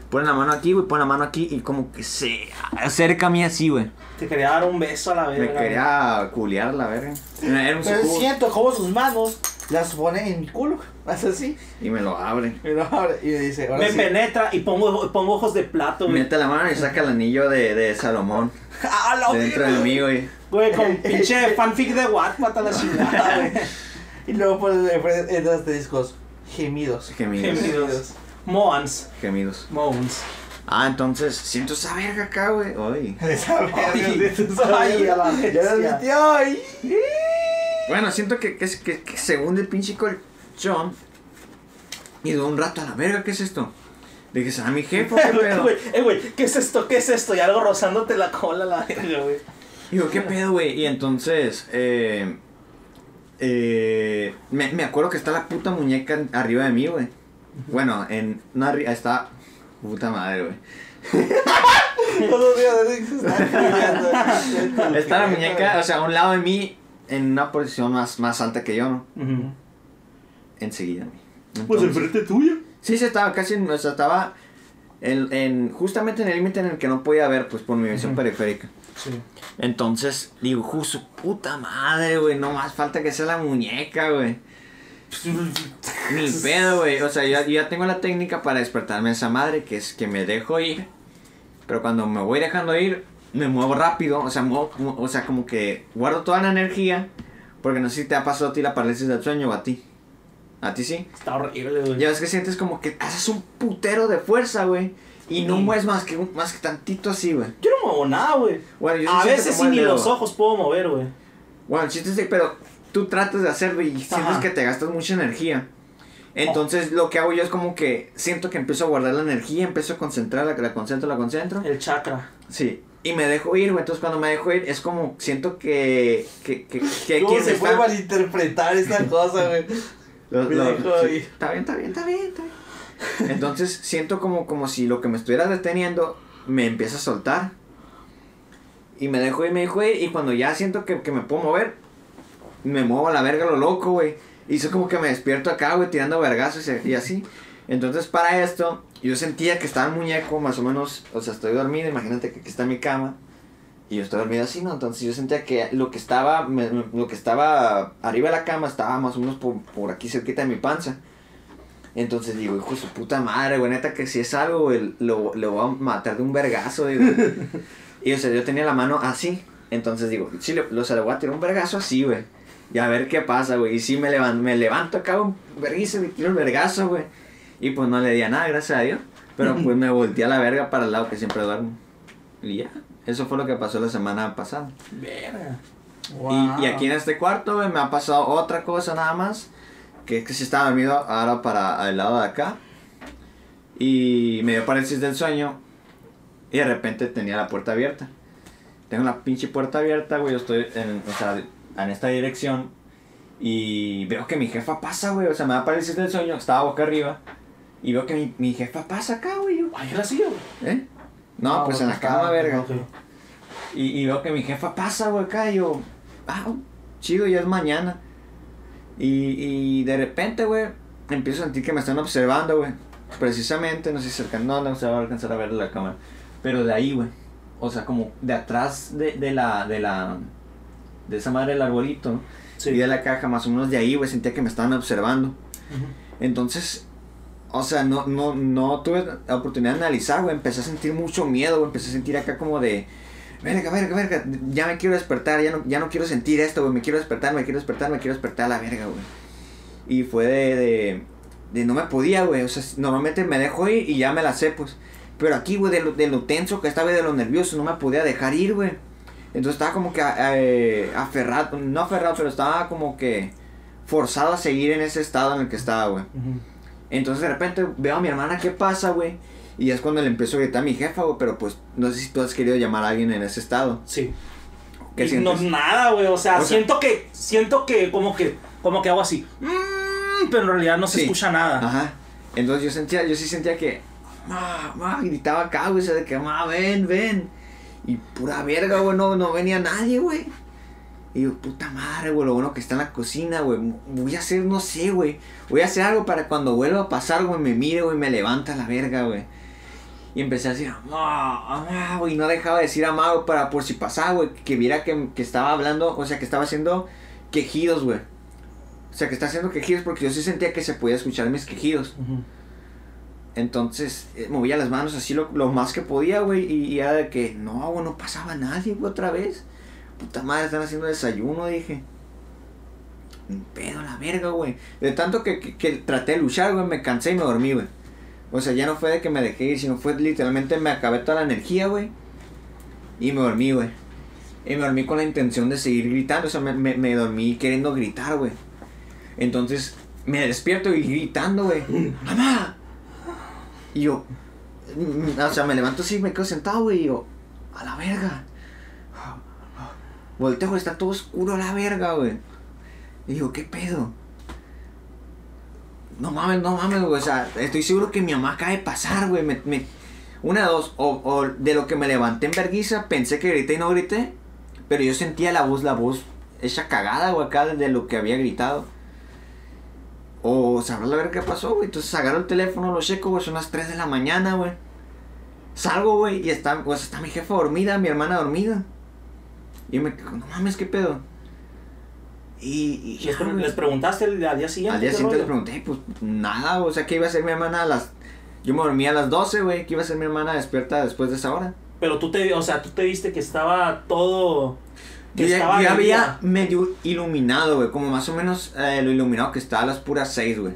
Pone la mano aquí, güey, pone la mano aquí y como que se acerca a mí así, güey. Te quería dar un beso a la verga. Me quería culiar la verga. Era un Pero siento como sus manos las pone en mi culo. Hace así. y me lo abre. Y, lo abre y me dice, ahora Me sí. penetra y pongo, pongo ojos de plato, güey. Mete la mano y saca el anillo de, de Salomón ¡Ah, la de dentro de mí, güey. Güey, con pinche fanfic de Wattpad a la chingada, güey. Y luego pues en los discos, gemidos. Gemidos. Gemidos. Moans. Gemidos. Moans. Ah, entonces siento esa verga acá, güey. Ay. Esa verga, Ay, ay, verga. a la Ya las bestia. metió ahí. Bueno, siento que, que, es- que, que se hunde el pinche colchón. Y de un rato a la verga, ¿qué es esto? Dije, ¿será mi jefe qué pedo? eh, güey, ¿qué es esto? ¿Qué es esto? Y algo rozándote la cola, la verga, güey. Digo, ¿qué pedo, güey? Y entonces, eh, eh, me, me acuerdo que está la puta muñeca arriba de mí, güey. Bueno, en, no arriba, está, puta madre, güey. Todos los días. Está la muñeca, o sea, a un lado de mí, en una posición más, más alta que yo, ¿no? Enseguida. Pues Entonces- enfrente tuya. Sí, sí, estaba casi, en- o sea, estaba en, en- justamente en el límite en el que no podía ver, pues, por mi visión periférica. Sí. Entonces, digo, justo, puta madre, güey, no más falta que sea la muñeca, güey. Ni pedo, güey. O sea, yo, yo ya tengo la técnica para despertarme esa madre, que es que me dejo ir. Pero cuando me voy dejando ir, me muevo rápido. O sea, muevo- mu- o sea como que guardo toda la energía. Porque no sé si te ha pasado a ti la parálisis del sueño o a ti. A ti sí. Está horrible, güey. Ya ves que sientes como que haces un putero de fuerza, güey. Y no mueves más que, más que tantito así, güey. Yo no muevo nada, güey. Bueno, yo sí A veces sí ni dedo. los ojos puedo mover, güey. Bueno, de, pero tú tratas de hacerlo y sientes que te gastas mucha energía. Entonces lo que hago yo es como que siento que empiezo a guardar la energía, empiezo a concentrarla, que la concentro, la concentro. El chakra. Sí. Y me dejo ir, güey. Entonces cuando me dejo ir es como siento que... que, que, que ¿Cómo se me puede está- malinterpretar esta cosa, güey? Lo- Me lo- dejo sí, ir. Está bien, está bien, está bien, está bien. Entonces siento como, como si lo que me estuviera deteniendo me empieza a soltar. Y me dejo ir, me dejo ir. Y cuando ya siento que, que me puedo mover, me muevo a la verga lo loco, güey. Y eso como que me despierto acá, güey, tirando vergazos y, y así. Entonces para esto, yo sentía que estaba el muñeco más o menos, o sea, estoy dormido, imagínate que aquí está mi cama. Y yo estoy dormido así, ¿no? Entonces yo sentía que lo que estaba, me- me- lo que estaba arriba de la cama estaba más o menos por, por aquí cerquita de mi panza. Entonces digo, hijo de su puta madre, güey, neta que si es algo, güey, lo, lo voy a matar de un vergazo, digo. y o sea, yo tenía la mano así. Entonces digo, sí, le, o sea, le voy a tirar un vergazo así, güey. Y a ver qué pasa, güey. Y sí me levanto, me levanto acá un verguizo y tiro el vergazo, güey. Y pues no le di a nada, gracias a Dios. Pero pues me volteé a la verga para el lado que siempre duermo. Y ya. Eso fue lo que pasó la semana pasada. Verga. Y, y aquí en este cuarto, me ha pasado otra cosa nada más. Que es que si estaba dormido ahora para el lado de acá. Y me dio parálisis del sueño. Y de repente tenía la puerta abierta. Tengo la pinche puerta abierta, güey. Yo estoy en, o sea, en esta dirección. Y veo que mi jefa pasa, güey. O sea, me da parálisis del sueño. Estaba boca arriba. Y veo que mi, mi jefa pasa acá, güey. yo, Ay, era así, güey. ¿Eh? No, pues en la está- cama, verga. Y, y veo que mi jefa pasa, güey, acá, y yo, ah, chido, ya es mañana. Y, y de repente, güey, empiezo a sentir que me están observando, güey. Precisamente, no sé si cerca, no, no se va a alcanzar a ver la cámara. Pero de ahí, güey. O sea, como de atrás de, de la, de la, de esa madre del arbolito, ¿no? Sí. Y de la caja, más o menos de ahí, güey, sentía que me estaban observando. Entonces, o sea, no, no, no tuve la oportunidad de analizar, güey. Empecé a sentir mucho miedo, güey. Empecé a sentir acá como de, verga, verga, verga. Ya me quiero despertar, ya no, ya no quiero sentir esto, güey. Me quiero despertar, me quiero despertar, me quiero despertar a la verga, güey. Y fue de, de, no me podía, güey. O sea, normalmente me dejo ir y ya me la sé, pues. Pero aquí, güey, de lo, de lo tenso que estaba y de lo nervioso, no me podía dejar ir, güey. Entonces estaba como que aferrado, no aferrado, pero estaba como que forzado a seguir en ese estado en el que estaba, güey. Ujú. Entonces de repente veo a mi hermana, ¿qué pasa, güey? Y es cuando le empiezo a gritar a mi jefa, güey, pero pues no sé si tú has querido llamar a alguien en ese estado. Sí. ¿Qué Y sientes? No, nada, güey. O sea, O sea- siento que, siento que como que, como que hago así. "Mm", pero en realidad no se Sí. escucha nada. Ajá. Entonces yo sentía, yo sí sentía que, ma, ma, gritaba acá, güey, o sea, de que, ma, ven, ven. Y pura verga, güey, no, no venía nadie, güey. Y yo, puta madre, güey, lo bueno que está en la cocina, güey. Voy a hacer, no sé, güey. Voy a hacer algo para cuando vuelva a pasar, güey, me mire, güey, me levanta la verga, güey. Y empecé a decir, ah, ah, güey, no dejaba de decir amado para por si pasaba, güey, que viera que, que estaba hablando, o sea, que estaba haciendo quejidos, güey. O sea, que está haciendo quejidos porque yo sí sentía que se podía escuchar mis quejidos. Entonces, eh, movía las manos así lo, lo más que podía, güey, y, y era de que, no, güey, no pasaba nadie, güey, otra vez. Puta madre, están haciendo desayuno, dije. Un pedo a la verga, güey. De tanto que, que, que traté de luchar, güey, me cansé y me dormí, güey. O sea, ya no fue de que me dejé ir, sino fue literalmente me acabé toda la energía, güey. Y me dormí, güey. Y me dormí con la intención de seguir gritando, o sea, me, me, me dormí queriendo gritar, güey. Entonces, me despierto y gritando, güey. ¡Mamá! Y yo, mm, o sea, me levanto así, me quedo sentado, güey, y yo, a la verga. Volteo, está todo oscuro a la verga, güey. Y digo, ¿qué pedo? No mames, no mames, güey, o sea, estoy seguro que mi mamá acaba de pasar, güey. Me, me- Una dos, o, o de lo que me levanté en verguiza, pensé que grité y no grité, pero yo sentía la voz, la voz hecha cagada, güey, acá de lo que había gritado. O sabrá la ver qué pasó, güey. Entonces agarro el teléfono, lo checo, güey. Son las 3 de la mañana, güey. Salgo, güey, y está, pues, está mi jefa dormida, mi hermana dormida. Y yo me quedo, no mames, qué pedo. Y, y ¿Les, preguntaste al día siguiente? Al día siguiente les pregunté, pues nada, o sea, ¿qué iba a hacer mi hermana a las... Yo me dormía a las 12, güey, ¿qué iba a hacer mi hermana despierta después de esa hora? Pero tú te, o sea, tú te viste que estaba todo... Que Yo estaba ya había medio iluminado, güey, como más o menos eh, lo iluminado que estaba a las puras 6, güey.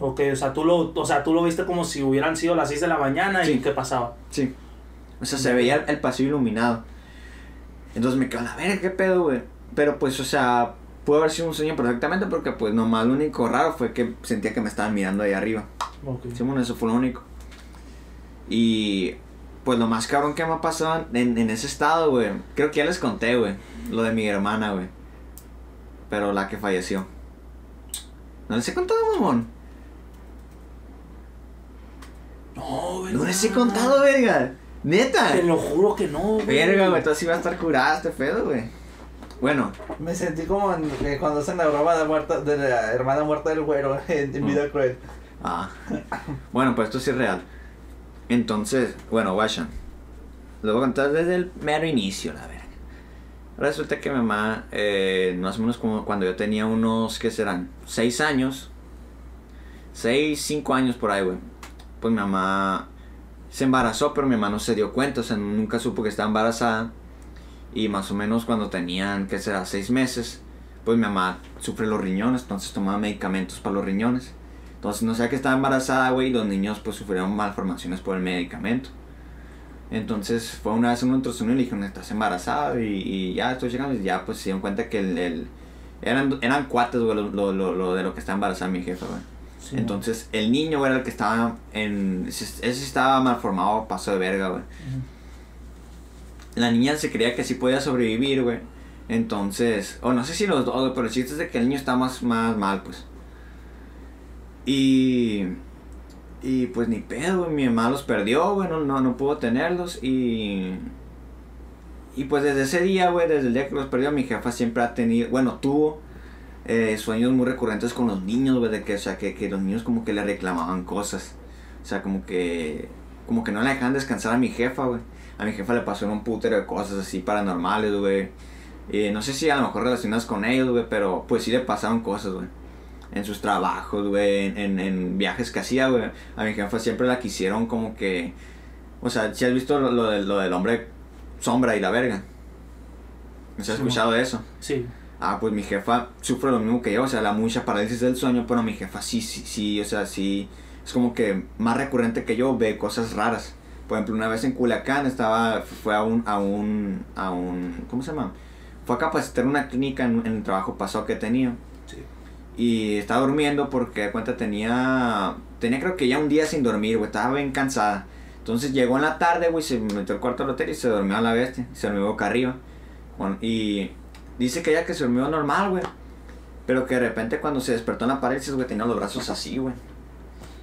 Ok, o sea, tú lo, o sea, tú lo viste como si hubieran sido las 6 de la mañana y qué pasaba. Sí. O sea, se veía el, el pasillo iluminado. Entonces me quedo a verga, qué pedo, güey. Pero pues, o sea, pudo haber sido un sueño perfectamente porque pues nomás lo único raro fue que sentía que me estaban mirando ahí arriba. Ok. Simón, eso fue lo único. Y pues lo más cabrón que me ha pasado en, en ese estado, güey. Creo que ya les conté, güey. Lo de mi hermana, güey. Pero la que falleció. ¿No les he contado, mamón? No, No les he contado, verga. Neta. Te lo juro que no, güey. Verga, güey. Entonces iba a estar curada este pedo, güey. Bueno, Me sentí como en- eh, cuando hacen la broma de, muerta, de la hermana muerta del güero en, en Vida Cruel. Ah. Bueno, pues esto sí es real. Entonces, bueno, guachan. Lo voy a contar desde el mero inicio, la verga. Resulta que mi mamá, eh, más o menos como cuando yo tenía unos, ¿qué serán? Seis años. Seis, cinco años por ahí, güey. Pues mi mamá se embarazó, pero mi mamá no se dio cuenta, o sea, nunca supo que estaba embarazada. Y más o menos cuando tenían, ¿qué será? Seis meses, pues mi mamá sufre los riñones, entonces tomaba medicamentos para los riñones. Entonces no sabía que estaba embarazada, güey, y los niños pues sufrieron malformaciones por el medicamento. Entonces fue una vez en un ultrasonido y le dijeron, estás embarazada y, ya estoy llegando y ya pues se dieron cuenta que el, el- eran, eran cuates, güey, lo, lo, lo- de lo que estaba embarazada mi jefa, güey. Sí, Entonces el niño era el que estaba en... Ese estaba malformado, paso de verga, güey. La niña se creía que sí podía sobrevivir, güey. Entonces, o no sé si los dos, pero el chiste es de que el niño está más, más mal, pues. Y. Y pues ni pedo, güey. Mi mamá los perdió, güey. No, no, no pudo tenerlos. Y. Y pues desde ese día, güey, desde el día que los perdió, mi jefa siempre ha tenido. Bueno, tuvo eh, sueños muy recurrentes con los niños. De que, o sea, que, que los niños como que le reclamaban cosas. O sea, como que. Como que no le dejaban descansar a mi jefa, güey. A mi jefa le pasó un putero de cosas así paranormales, güey. Eh, no sé si a lo mejor relacionadas con ellos, güey, pero pues sí le pasaron cosas, güey. En sus trabajos, güey, en, en, viajes que hacía, güey. A mi jefa siempre la quisieron como que... O sea, si has visto lo, lo, del- lo del hombre sombra y la verga. ¿No has Sí, escuchado de eso? Sí. Ah, pues mi jefa sufre lo mismo que yo, o sea, la mucha parálisis del sueño, pero mi jefa sí, sí, sí, o sea, sí, es como que más recurrente que yo, ve cosas raras. Por ejemplo, una vez en Culiacán estaba, fue a un, a un, a un, ¿cómo se llama? Fue a capacitar una clínica en, en el trabajo pasado que tenía. Sí. Y estaba durmiendo porque, de cuenta, tenía, tenía creo que ya un día sin dormir, güey, estaba bien cansada. Entonces llegó en la tarde, güey, se metió al cuarto del hotel y se durmió a la bestia, se durmió boca arriba. Con- Y dice que ella que se durmió normal, güey. Pero que de repente cuando se despertó en la parálisis, güey, tenía los brazos así, güey.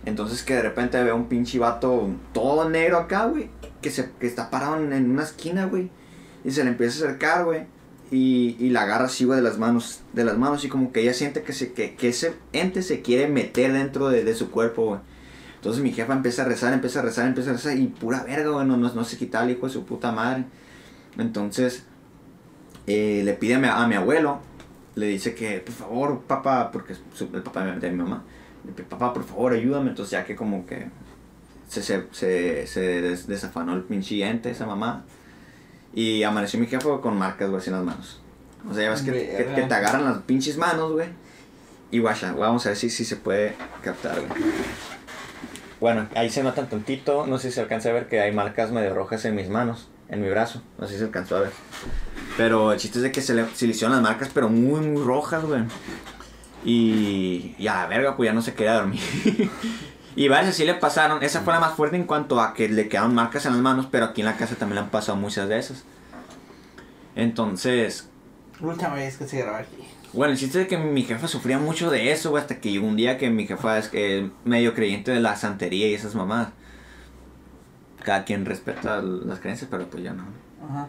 Entonces que de repente ve un pinche vato todo negro acá, güey. Que, se, que está parado en, una esquina, güey. Y se le empieza a acercar, güey. Y, y la agarra así, güey, de las manos. De las manos. Y como que ella siente que, se, que, que ese ente se quiere meter dentro de, de su cuerpo, güey. Entonces mi jefa empieza a rezar, empieza a rezar, empieza a rezar. Y pura verga, güey. No, no, no se quita el hijo de su puta madre. Entonces eh, le pide a mi, a mi abuelo. Le dice que, por favor, papá, porque es el papá de mi mamá. Le pide, papá, por favor, ayúdame. Entonces ya que como que se, se, se, se des- desafanó el pinche ente, esa mamá. Y amaneció mi jefe con marcas, güey, así en las manos. O sea, ya ves que, que, Verga. que te agarran las pinches manos, güey. Y guacha, vamos a ver si, si se puede captar, güey. Bueno, ahí se nota tantito. No sé si se alcanza a ver que hay marcas medio rojas en mis manos, en mi brazo. No sé si se alcanzó a ver. Pero el chiste es de que se le, se le hicieron las marcas, pero muy, muy rojas, güey. Y, y a la verga, pues ya no se quería dormir. y varias así le pasaron. Esa fue la más fuerte en cuanto a que le quedaron marcas en las manos, pero aquí en la casa también le han pasado muchas de esas. Entonces, Última vez que se graba aquí. bueno, el chiste es que mi jefa sufría mucho de eso, güey, hasta que llegó un día que mi jefa es que medio creyente de la santería y esas mamadas. Cada quien respeta las creencias, pero pues yo no. Ajá.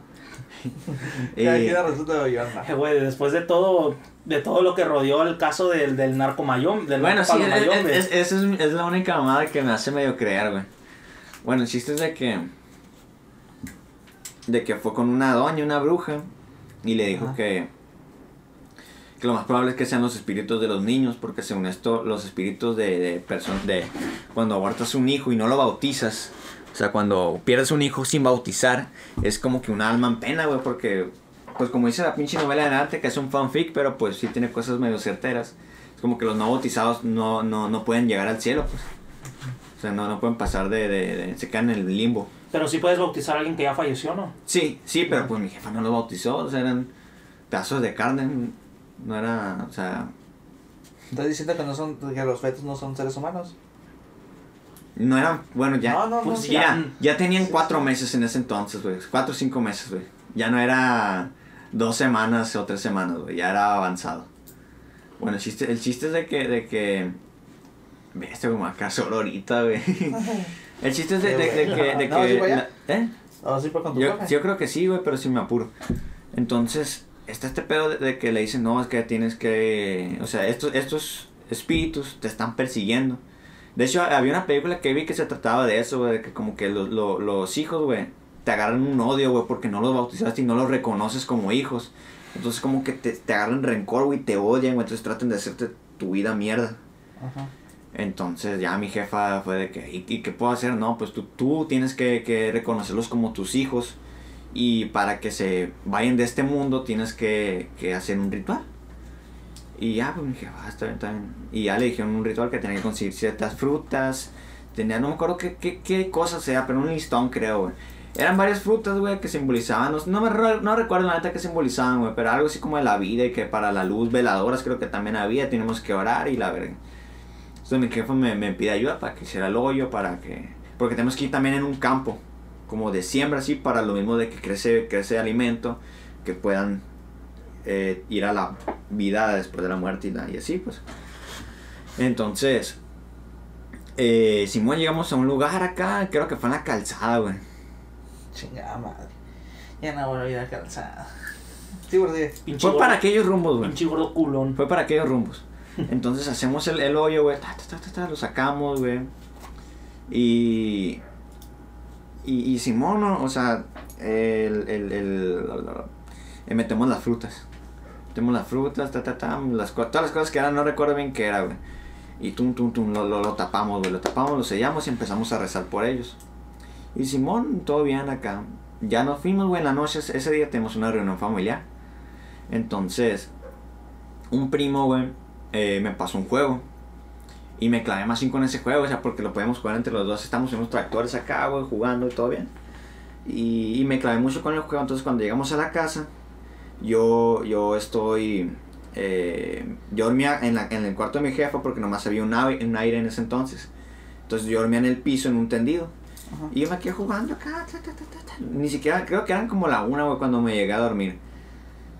Eh, Ya aquí resulta de. Eh, Güey, después de todo, de todo lo que rodeó el caso del, del narcomayón, del Bueno, sí, es, es- esa es, es la única mamada que me hace medio creer, güey. Bueno, el chiste es de que. De que fue con una doña, una bruja, y le dijo Ajá. que. que lo más probable es que sean los espíritus de los niños, porque según esto, los espíritus de, de personas, de cuando abortas un hijo y no lo bautizas, o sea, cuando pierdes un hijo sin bautizar, es como que un alma en pena, güey, porque, pues como dice la pinche novela de arte, que es un fanfic, pero pues sí tiene cosas medio certeras. Es como que los no bautizados no, no, no pueden llegar al cielo, pues. O sea, no, no pueden pasar de, de, de- Se quedan en el limbo. Pero sí puedes bautizar a alguien que ya falleció, ¿no? Sí, sí, pero pues mi jefa no lo bautizó, o sea, eran pedazos de carne, no era, o sea, ¿Estás diciendo que, no son, que los fetos no son seres humanos? No eran, bueno, ya, No, no, pues no. ya, ya tenían cuatro meses en ese entonces, güey, cuatro o cinco meses, güey, ya no era dos semanas o tres semanas, güey, ya era avanzado. Bueno, el chiste, el chiste es de que, de que, ve este güey, me va a quedar solo ahorita, güey. El chiste es de, de- de que, de No, ¿sí que, la- ¿eh? Sí, fue con tu Yo, creo que sí, güey, pero sí me apuro. Entonces, está este pedo de, de que le dicen, no, es que tienes que... O sea, estos, estos espíritus te están persiguiendo. De hecho, había una película que vi que se trataba de eso, güey, de que como que lo- lo- los hijos, güey, te agarran un odio, güey, porque no los bautizaste y no los reconoces como hijos. Entonces, como que te, te agarran rencor, güey, te odian, güey, entonces tratan de hacerte tu vida mierda. Ajá. Entonces ya mi jefa fue de que, ¿y, y qué puedo hacer? No, pues tú, tú tienes que, que reconocerlos como tus hijos y para que se vayan de este mundo tienes que, que hacer un ritual. Y ya, pues mi jefa, "Ah, está bien, está bien. Y ya le dijeron un ritual que tenía que conseguir ciertas frutas, tenía, no me acuerdo qué, qué, qué cosa sea, pero un listón creo, güey. Eran varias frutas, güey, que simbolizaban, no, me no recuerdo la neta que simbolizaban, güey, pero algo así como de la vida y que para la luz, veladoras creo que también había, tenemos que orar y la verga. Entonces mi jefe me, me pide ayuda para que hiciera el hoyo, para que... Porque tenemos que ir también en un campo, como de siembra, así, para lo mismo de que crece, crece alimento, que puedan eh, ir a la vida después de la muerte y, la- y así, pues. Entonces, eh, Simón, llegamos a un lugar acá, creo que fue en la calzada, güey. Chingada madre. Ya no voy a ir a calzada. Sí. Pinche Fue gordo- para aquellos rumbos, güey. Pinche gordo culón. Fue para aquellos rumbos. Entonces hacemos el, el hoyo, güey. ta, ta, ta, lo sacamos, güey. Y, y. Y Simón, ¿no? o sea, el, el, el- eh, metemos las frutas. Metemos las frutas, ta, ta, ta, las, todas las cosas que eran, no recuerdo bien qué era, güey. Y tum, tum, tum, lo, lo, lo tapamos, güey. Lo tapamos, lo sellamos y empezamos a rezar por ellos. Y Simón, todo bien acá. Ya nos fuimos, güey, en la noche. Ese día tenemos una reunión familiar. Entonces, un primo, güey, eh, me pasó un juego. Y me clavé más con ese juego, o sea, porque lo podemos jugar entre los dos. Estamos en unos tractores acá, güey, jugando y todo bien. Y me clavé mucho con el juego. Entonces, cuando llegamos a la casa, yo, yo estoy. eh, yo dormía en, la- en el cuarto de mi jefa porque nomás había un aire, un aire en ese entonces. Entonces, yo dormía en el piso, en un tendido. Y yo me quedé jugando acá. ta, ta, ta, ta, ta. Ni siquiera, creo que eran como la una, güey, cuando me llegué a dormir.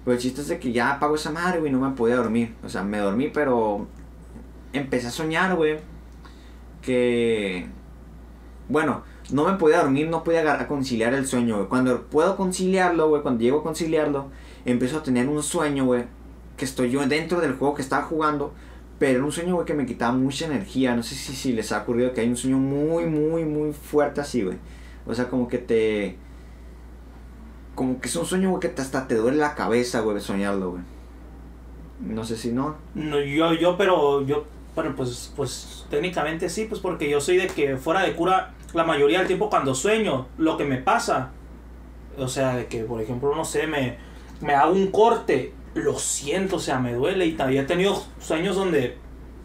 Pero el chiste es de que ya apago esa madre, güey, no me podía dormir. O sea, me dormí, pero empecé a soñar, güey, que... Bueno, no me podía dormir, no podía conciliar el sueño, güey. Cuando puedo conciliarlo, güey, cuando llego a conciliarlo, empiezo a tener un sueño, güey, que estoy yo dentro del juego que estaba jugando, pero era un sueño, güey, que me quitaba mucha energía. No sé si, les ha ocurrido que hay un sueño muy, muy, muy fuerte así, güey. O sea, como que te... Como que es un sueño, güey, que te, hasta te duele la cabeza, güey, soñarlo, güey. No sé si no. No, yo, yo, pero yo, bueno, pues, pues técnicamente sí, pues porque yo soy de que fuera de cura la mayoría del tiempo cuando sueño, lo que me pasa, o sea, de que, por ejemplo, no sé, me, me hago un corte, lo siento, o sea, me duele y también he tenido sueños donde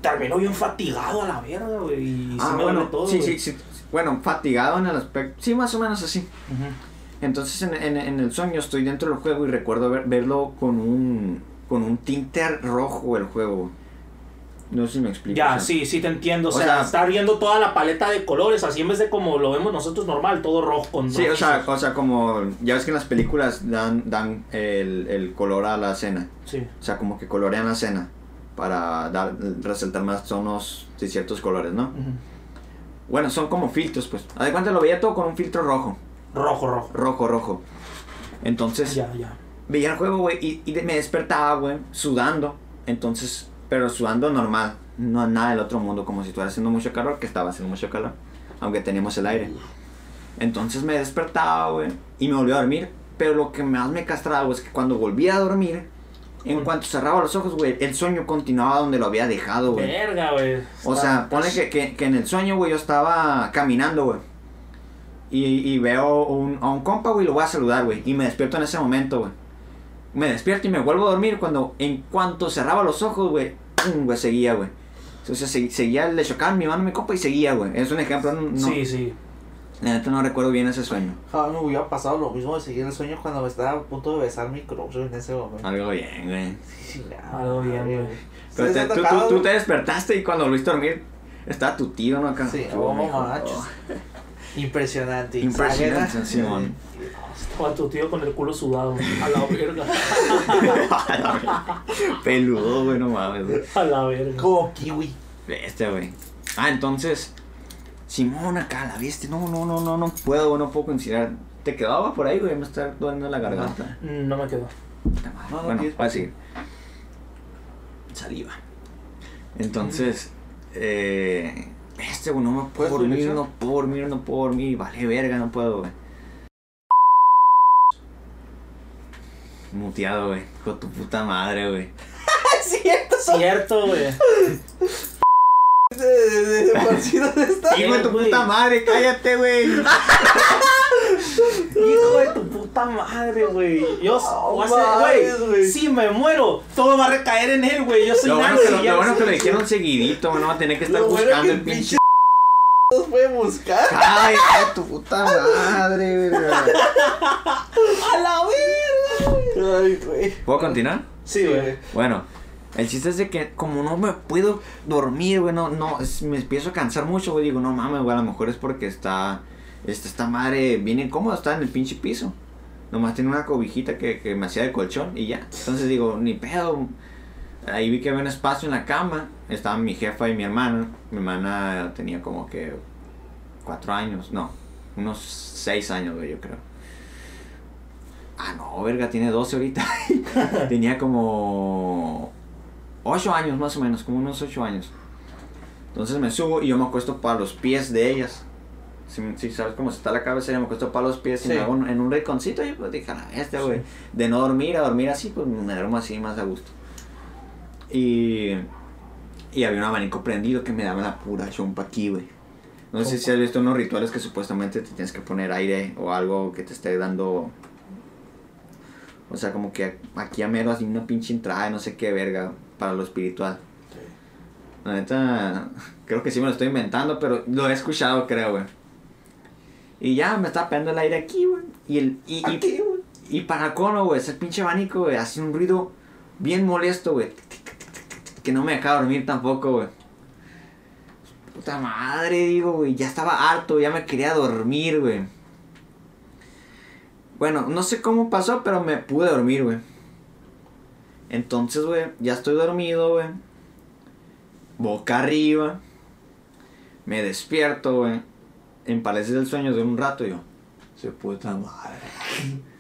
termino bien fatigado a la verga, güey, y ah, me bueno, duele todo. sí, sí, sí. Bueno, fatigado en el aspecto. Sí, más o menos así. Entonces en, en- en el sueño estoy dentro del juego y recuerdo ver- verlo con un con un tinte rojo el juego. No sé si me explico. Ya, o sea, sí, sí te entiendo. O, o sea, sea- estar viendo toda la paleta de colores, así en vez de como lo vemos nosotros normal, todo rojo con Sí, o sea, o sea, como ya ves que en las películas dan, dan el, el color a la cena. Sí. O sea, como que colorean la cena para dar, resaltar más tonos de ciertos colores, ¿no? Bueno, son como filtros, pues. Haz de cuenta, lo veía todo con un filtro rojo. Rojo, rojo. Rojo, rojo. Entonces, Ya, ya. veía el juego, güey, y, y me despertaba, güey, sudando. Entonces, pero sudando normal. No nada del otro mundo, como si estuviera haciendo mucho calor, que estaba haciendo mucho calor. Aunque teníamos el aire. Entonces me despertaba, güey, y me volví a dormir. Pero lo que más me castraba, güey, es que cuando volví a dormir, En cuanto cerraba los ojos, güey, el sueño continuaba donde lo había dejado, güey. Verga, güey. O sea, ponle que, que, que en el sueño, güey, yo estaba caminando, güey. Y, y veo un, a un compa, güey, lo voy a saludar, güey. Y me despierto en ese momento, güey. Me despierto y me vuelvo a dormir cuando, en cuanto cerraba los ojos, güey, pum, güey, seguía, güey. Entonces se- seguía, le chocaban mi mano a mi compa y seguía, güey. Es un ejemplo, no, no- Sí, sí. la neta no recuerdo bien ese sueño. Jamás me hubiera pasado lo mismo de seguir el sueño cuando me estaba a punto de besar mi crush en ese momento. Algo bien, güey. Sí, chingada Algo bien, güey. Pero ¿Sí te- tú, tú- tú te despertaste y cuando volviste a dormir, estaba tu tío, ¿no? Acá. Sí, oh, mijo. Impresionante. Impresionante, Simón. Estaba tu tío con el culo sudado. A la verga. Peludo, güey, no mames, güey. A la verga. Como kiwi. Este, güey. Ah, entonces. Simón acá, la viste. No, no, no, no, no puedo, güey, no puedo considerar. ¿Te quedaba por ahí, güey? Me está doliendo la garganta. No me quedó. No, no bueno, voy a seguir. Saliva. Entonces, eh. Este, güey, no me puedo ¿Puedes tu dormir, no puedo dormir, no puedo dormir. Vale, verga, no puedo, güey. Muteado, güey. Con tu puta madre, güey. Es cierto. Cierto, güey. De, de, de, de por sí, ¿dónde está? Hijo de tu puta madre, cállate, güey. Hijo de tu puta madre, güey. Yo, voy a güey, si me muero, todo va a recaer en él, güey. Yo soy Lo bueno, que lo, bueno sé que lo dijeron seguidito, güey, no va a tener que estar Lo bueno buscando que el pinche. pinche nos puede buscar. Ay, tu puta madre, güey. A la verga, güey. Ay, güey. ¿Puedo continuar? Sí, güey. Bueno, el chiste es de que como no me puedo dormir, güey, no, no, es- me empiezo a cansar mucho, güey, digo, no mames, güey, a lo mejor es porque está, esta, esta madre bien incómoda, está en el pinche piso. Nomás tiene una cobijita que, que me hacía de colchón y ya. Entonces digo, ni pedo. Ahí vi que había un espacio en la cama. Estaban mi jefa y mi hermana. Mi hermana tenía como que cuatro años, no, unos seis años, yo creo. Ah, no, verga, tiene 12 ahorita. tenía como 8 años más o menos, como unos 8 años. Entonces me subo y yo me acuesto para los pies de ellas. Si, si sabes cómo está la cabeza, yo me acuesto para los pies y Sí. me hago un- en un rinconcito y pues dije, a este, güey. De no dormir a dormir así, pues me duermo así más a gusto. Y, y había un abanico prendido que me daba la pura chompa aquí, güey. No sé si has visto unos rituales que supuestamente te tienes que poner aire o algo que te esté dando. O sea, como que aquí a mero así una pinche entrada, no sé qué verga, para lo espiritual. La neta, creo que sí me lo estoy inventando, pero lo he escuchado, creo, güey. Y ya me está pegando el aire aquí, güey. Y, el, y, y, Aquí, y para cono, güey, ese pinche abanico, güey, hace un ruido bien molesto, güey. Que no me deja dormir tampoco, güey. Puta madre, digo, güey. Ya estaba harto, ya me quería dormir, güey. Bueno, no sé cómo pasó, pero me pude dormir, güey. Entonces, güey, ya estoy dormido, güey. Boca arriba. Me despierto, güey. En pareces del sueño de un rato, yo. Se puta madre.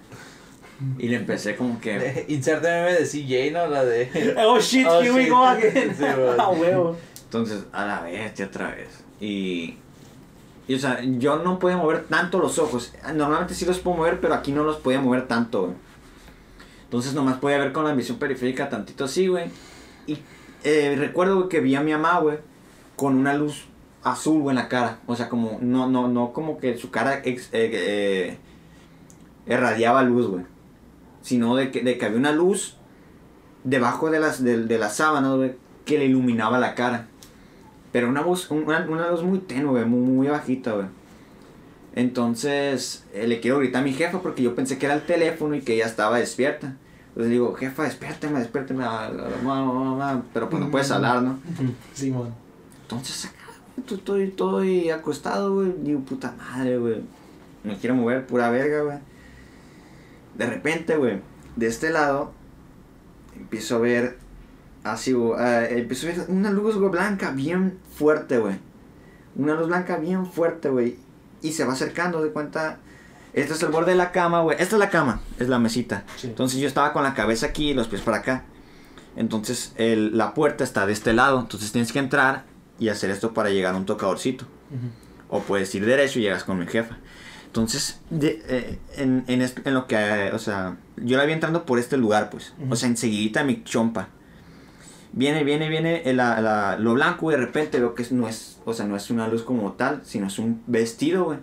Y le empecé como que. Inserte meme de CJ, ¿no? La de. Oh shit, Oh, here we go again. Sí. A huevo. Entonces, a la bestia otra vez. Y, y, o sea, yo no podía mover tanto los ojos. Normalmente sí los puedo mover, pero aquí no los podía mover tanto, güey. Entonces nomás podía ver con la visión periférica tantito así, güey. Y eh, recuerdo güey, que vi a mi mamá, güey, con una luz azul, güey, en la cara. O sea, como, no, no, no como que su cara ex- eh, eh, irradiaba luz, güey. Sino de que, de que había una luz debajo de las, de, las sábanas, güey, que le iluminaba la cara. Pero una voz, una, una luz muy tenue, muy, bajita, güey. Entonces, eh, le quiero gritar a mi jefa porque yo pensé que era el teléfono y que ella estaba despierta. Entonces digo, jefa, despiérteme, despiérteme, ah, ah, mamá, mamá", pero pues no puedes hablar, ¿no? Simón. Entonces acá, güey, estoy, estoy acostado, güey, digo, puta madre, güey. Me quiero mover, pura verga, güey. De repente, güey, de este lado, empiezo a ver así, güey, ah, empiezo a ver una luz, güey, blanca bien fuerte, güey. Una luz blanca bien fuerte, güey. Y se va acercando, de cuenta. Este es el borde de la cama, güey. Esta es la cama, es la mesita. Sí. Entonces yo estaba con la cabeza aquí y los pies para acá. Entonces el- la puerta está de este lado. Entonces tienes que entrar y hacer esto para llegar a un tocadorcito. O puedes ir derecho y llegas con mi jefa. Entonces, de- eh, en, en, es- en lo que, eh, o sea, yo la vi entrando por este lugar, pues. O sea, enseguidita mi chompa. Viene, viene, viene la- la- lo blanco y de repente veo que es- no es, o sea, no es una luz como tal, sino es un vestido, güey.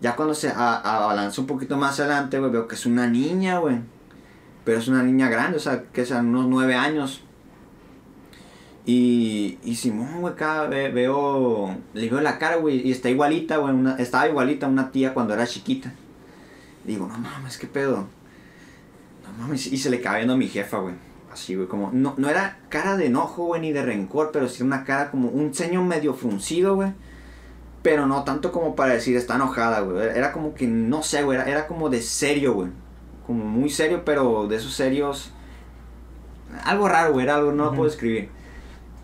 Ya cuando se abalanza un poquito más adelante, güey, veo que es una niña, güey. Pero es una niña grande, o sea, que sean unos nueve años. Y, y Simón, güey, acá ve- veo, le veo la cara, güey, y está igualita, güey, una- estaba igualita a una tía cuando era chiquita. Digo, no mames, qué pedo. No mames, y se le cae viendo a mi jefa, güey. Así, güey, como, no, no era cara de enojo, güey, ni de rencor, pero sí una cara como un ceño medio fruncido, güey. Pero no tanto como para decir está enojada, güey. Era como que, no sé, güey, era, era como de serio, güey. Como muy serio, pero de esos serios. Algo raro, güey, era algo, no lo Ujú. puedo escribir.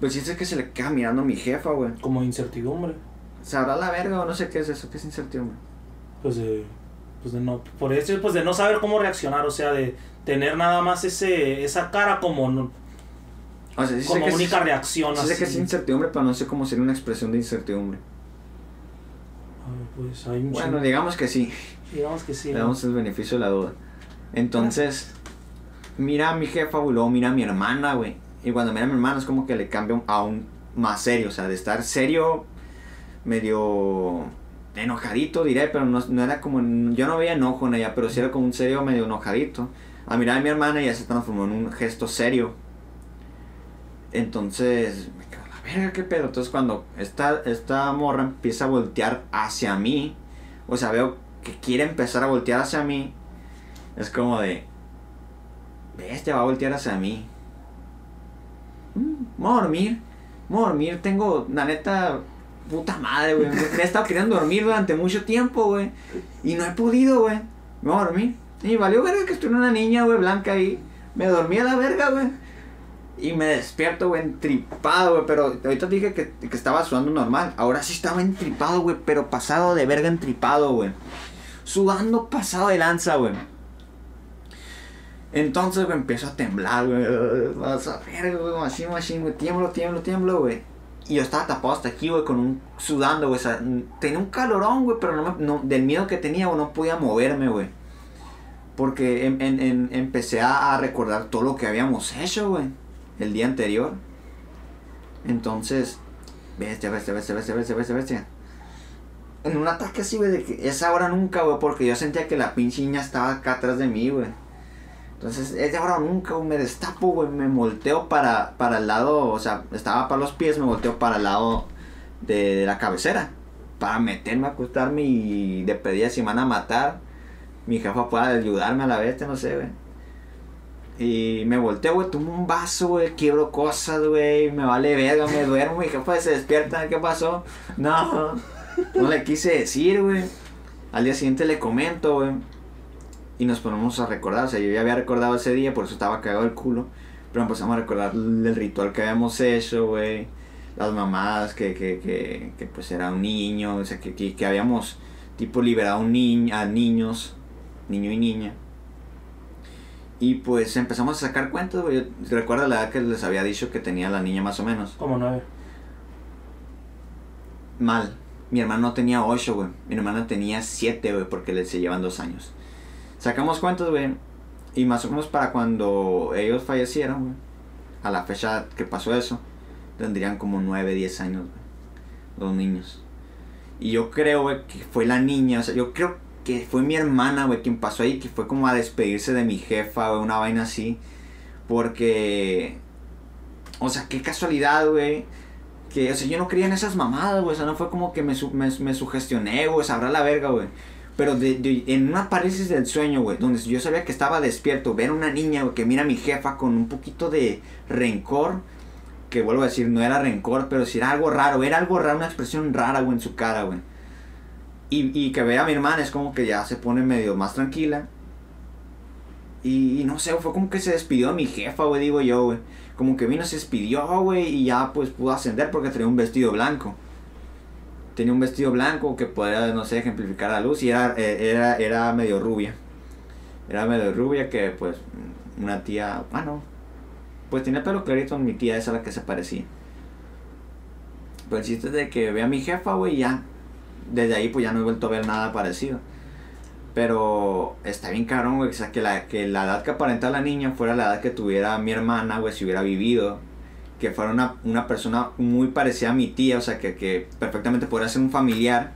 Pues sí es que se le queda mirando a mi jefa, güey. Como incertidumbre. ¿Sabrá la verga o no sé qué es eso? ¿Qué es incertidumbre? Pues de, pues de no, por eso, pues de no saber cómo reaccionar, o sea, de tener nada más ese, esa cara como, no- O sea, sí sé como que es- única reacción. sí sé que es así. incertidumbre, pero no sé cómo sería una expresión de incertidumbre. Ah, Pues hay Bueno, chingo. digamos que sí. digamos que sí. Le damos el beneficio de la duda. Entonces, mira a mi jefa, güey, luego mira a mi hermana, güey. Y cuando mira a mi hermana es como que le cambia aún más serio, o sea, de estar serio, medio enojadito, diré, pero no, no era como, yo no veía enojo en ella, pero sí era como un serio medio enojadito. A mirar a mi hermana ya se transformó en un gesto serio. Entonces, me quedo la verga, qué pedo. Entonces, cuando esta, esta morra empieza a voltear hacia mí, o sea, veo que quiere empezar a voltear hacia mí, es como de, bestia, va a voltear hacia mí. Mm, voy a dormir, voy a dormir, tengo, la neta, puta madre, güey. Me he estado queriendo dormir durante mucho tiempo, güey. Y no he podido, güey. Me voy a dormir. Y valió verga que estuviera una niña, güey, blanca ahí. Me dormí a la verga, güey. Y me despierto, güey, entripado, güey. Pero ahorita dije que, que estaba sudando normal. Ahora sí estaba entripado, güey. Pero pasado de verga entripado, güey. Sudando pasado de lanza, güey. Entonces, güey, empiezo a temblar, güey. Vas a ver, güey, así, machín, güey. Tiemblo, tiemblo, tiemblo, güey. Y yo estaba tapado hasta aquí, güey, con un sudando, güey. O sea, tenía un calorón, güey, pero no me, no, del miedo que tenía, güey, no podía moverme, güey. Porque en, en- en- empecé a, a recordar todo lo que habíamos hecho, güey, el día anterior. Entonces, bestia, bestia, bestia, bestia, bestia, bestia, bestia. En un ataque así, güey, de que esa hora nunca, güey, porque yo sentía que la pinche niña estaba acá atrás de mí, güey. Entonces, esa hora nunca, güey, me destapo, güey, me volteo para, para el lado, o sea, estaba para los pies, me volteo para el lado de, de la cabecera. Para meterme, a acostarme y de pedida si me van a matar mi jefa pueda ayudarme a la vez, no sé, güey. Y me volteo, güey, tomo un vaso, güey, quiebro cosas, güey, me vale verga, me duermo, mi jefa se despierta, ¿qué pasó? No, no le quise decir, güey. Al día siguiente le comento, güey. Y nos ponemos a recordar, o sea, yo ya había recordado ese día, por eso estaba cagado el culo. Pero empezamos a recordar el ritual que habíamos hecho, güey. Las mamadas, que, que, que, que pues era un niño, o sea, que, que, que habíamos tipo liberado a, un niño, a niños, niño y niña. Y pues empezamos a sacar cuentas, güey. Yo Recuerdo la edad que les había dicho que tenía la niña más o menos. Como nueve. Mal. Mi hermano no tenía 8, güey. Mi hermana tenía 7, güey, porque le se llevan dos años. Sacamos cuentas, güey. Y más o menos para cuando ellos fallecieron. A la fecha que pasó eso, tendrían como 9, 10 años, güey. Los niños. Y yo creo, güey, que fue la niña. O sea, yo creo que fue mi hermana, güey, quien pasó ahí. Que fue como a despedirse de mi jefa, güey, una vaina así. Porque. O sea, qué casualidad, güey que, o sea, yo no creía en esas mamadas, güey. O sea, no fue como que me, me, me sugestioné, güey. Sabrá la verga, güey. Pero de, en una parálisis del sueño, güey, donde yo sabía que estaba despierto, ver a una niña, que mira a mi jefa con un poquito de rencor. Que vuelvo a decir, no era rencor, pero sí era algo raro. Era algo raro, una expresión rara, güey, en su cara, güey. Y, que vea a mi hermana es como que ya se pone medio más tranquila. Y, no sé, fue como que se despidió de mi jefa, güey, digo yo, güey. Como que vino, se despidió, güey, y ya pues pudo ascender porque tenía un vestido blanco. Tenía un vestido blanco que podía, no sé, ejemplificar la luz y era, eh, era, era medio rubia. Era medio rubia que pues una tía, bueno, pues tenía pelo clarito mi tía, esa a la que se parecía. Pero el chiste de que ve a mi jefa, güey, ya. desde ahí pues ya no he vuelto a ver nada parecido. Pero está bien cabrón, güey, o sea, que la, que la edad que aparenta la niña fuera la edad que tuviera mi hermana, güey, si hubiera vivido. Que fuera una, una persona muy parecida a mi tía, o sea, que, que perfectamente podría ser un familiar.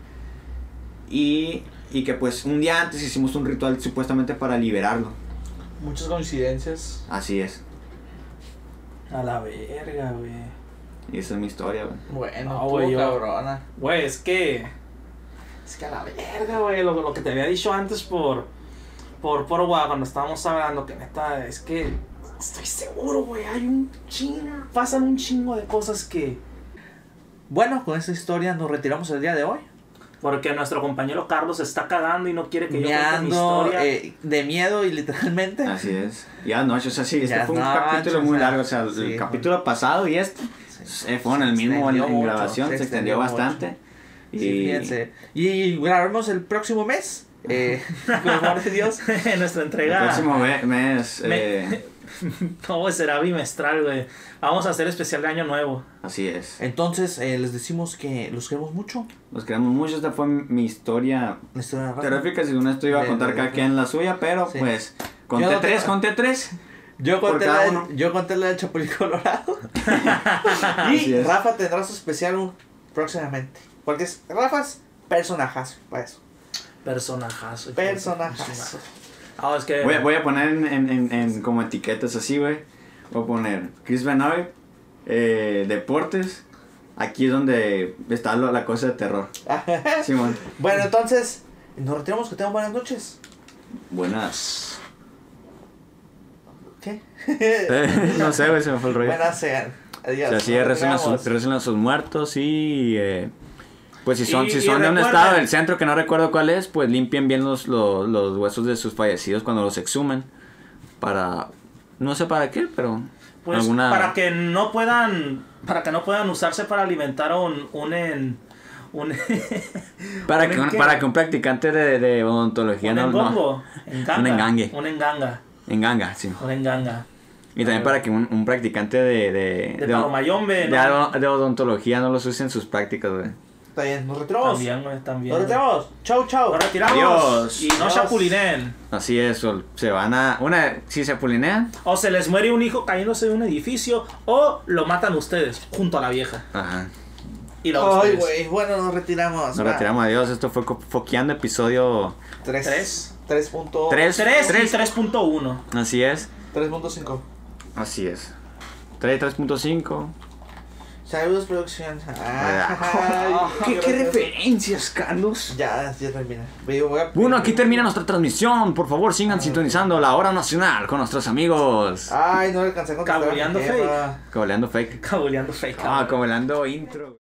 Y, y que pues un día antes hicimos un ritual supuestamente para liberarlo. Muchas coincidencias. Así es. A la verga, güey. Y esa es mi historia, güey. Bueno, No, tú, güey, cabrona. Güey, es que. Es que a la verga, güey. Lo, lo que te había dicho antes por. Por, por guau, cuando estábamos hablando, que neta, es que. Estoy seguro, güey. Hay un chingo. Pasan un chingo de cosas que. Bueno, con esta historia nos retiramos el día de hoy. Porque nuestro compañero Carlos se está cagando y no quiere que yo cuente mi Meando historia. eh, de miedo y literalmente. Así es. Ya noche, o sea, sí, este Ya fue un noche, capítulo o muy sea, largo. O sea, el sí, capítulo pasado y este Sí. eh, fueron el Se mismo en, extendió en mucho, grabación, se, extendió, mucho. bastante. Y Sí, fíjense. Y grabamos el próximo mes. Eh, por amor de Dios. en nuestra el entrega. próximo me- mes, Me- eh, No, güey, será bimestral, güey. Vamos a hacer especial de Año Nuevo. así es. Entonces, eh, les decimos que los queremos mucho. Los queremos mucho, esta fue mi historia La historia terrífica. Si una esto iba a contar de- cada quien la suya, pero Sí. pues conté no tres, conté tres. Yo conté, la, uno. yo conté la de Chapulín Colorado. Y. Rafa tendrá su especial próximamente. Porque es, Rafa es personajazo. Para eso. Personajazo. su Personajazo. Ah, es que. Voy, a- voy a poner en, en, en, en como etiquetas así, güey. Voy a poner Chris Benoit, eh, deportes. Aquí es donde está lo- la cosa de terror. Simón. bueno, entonces, nos retiramos. Que tengan buenas noches. Buenas. ¿Qué? no sé, güey, se me fue el rollo. buenas sean. Adiós. O sea, sí, Nos recen a, sus, retiramos. recen a sus muertos y... eh, pues si son, Y- si son de un estado del centro que no recuerdo cuál es, pues limpien bien los, los, los huesos de sus fallecidos cuando los exhumen. Para... No sé para qué, pero... Pues alguna... para que no puedan. Para que no puedan usarse para alimentar a un. un en, un Para ¿Un que, un, para que un practicante de, de odontología un no, no-. Enganga. Un engangue. Un enganga. Enganga, sí. Un enganga. Y también para que un, practicante de... De, De de odontología no los use en sus prácticas, güey. Está bien, nos retiramos. También, güey, también. Nos retiramos. Chau, chau. Nos retiramos. Adiós. Y no Adiós. chapulinen. Así es, o se van a... Una, si se pulinean, O se les muere un hijo cayéndose de un edificio. O lo matan ustedes junto a la vieja. ajá. Y la Ay, güey. Bueno, nos retiramos. Nos Va. retiramos, adiós. Esto fue Foqueando episodio Tres. Tres. Tres punto- 3. 3 y 3.1. Así es. 3.5. Así es. 3, 3.5. Saludos, producción. Ah. Ay, ¿Qué, qué referencias, Carlos? Ya, ya termina. A- Bueno, aquí termina nuestra transmisión. Por favor, sigan sintonizando la hora nacional con nuestros amigos. Ay, no alcancé a contestar. Cabuleando jefa. Coleando fake. Cabuleando fake. Ah, coleando intro.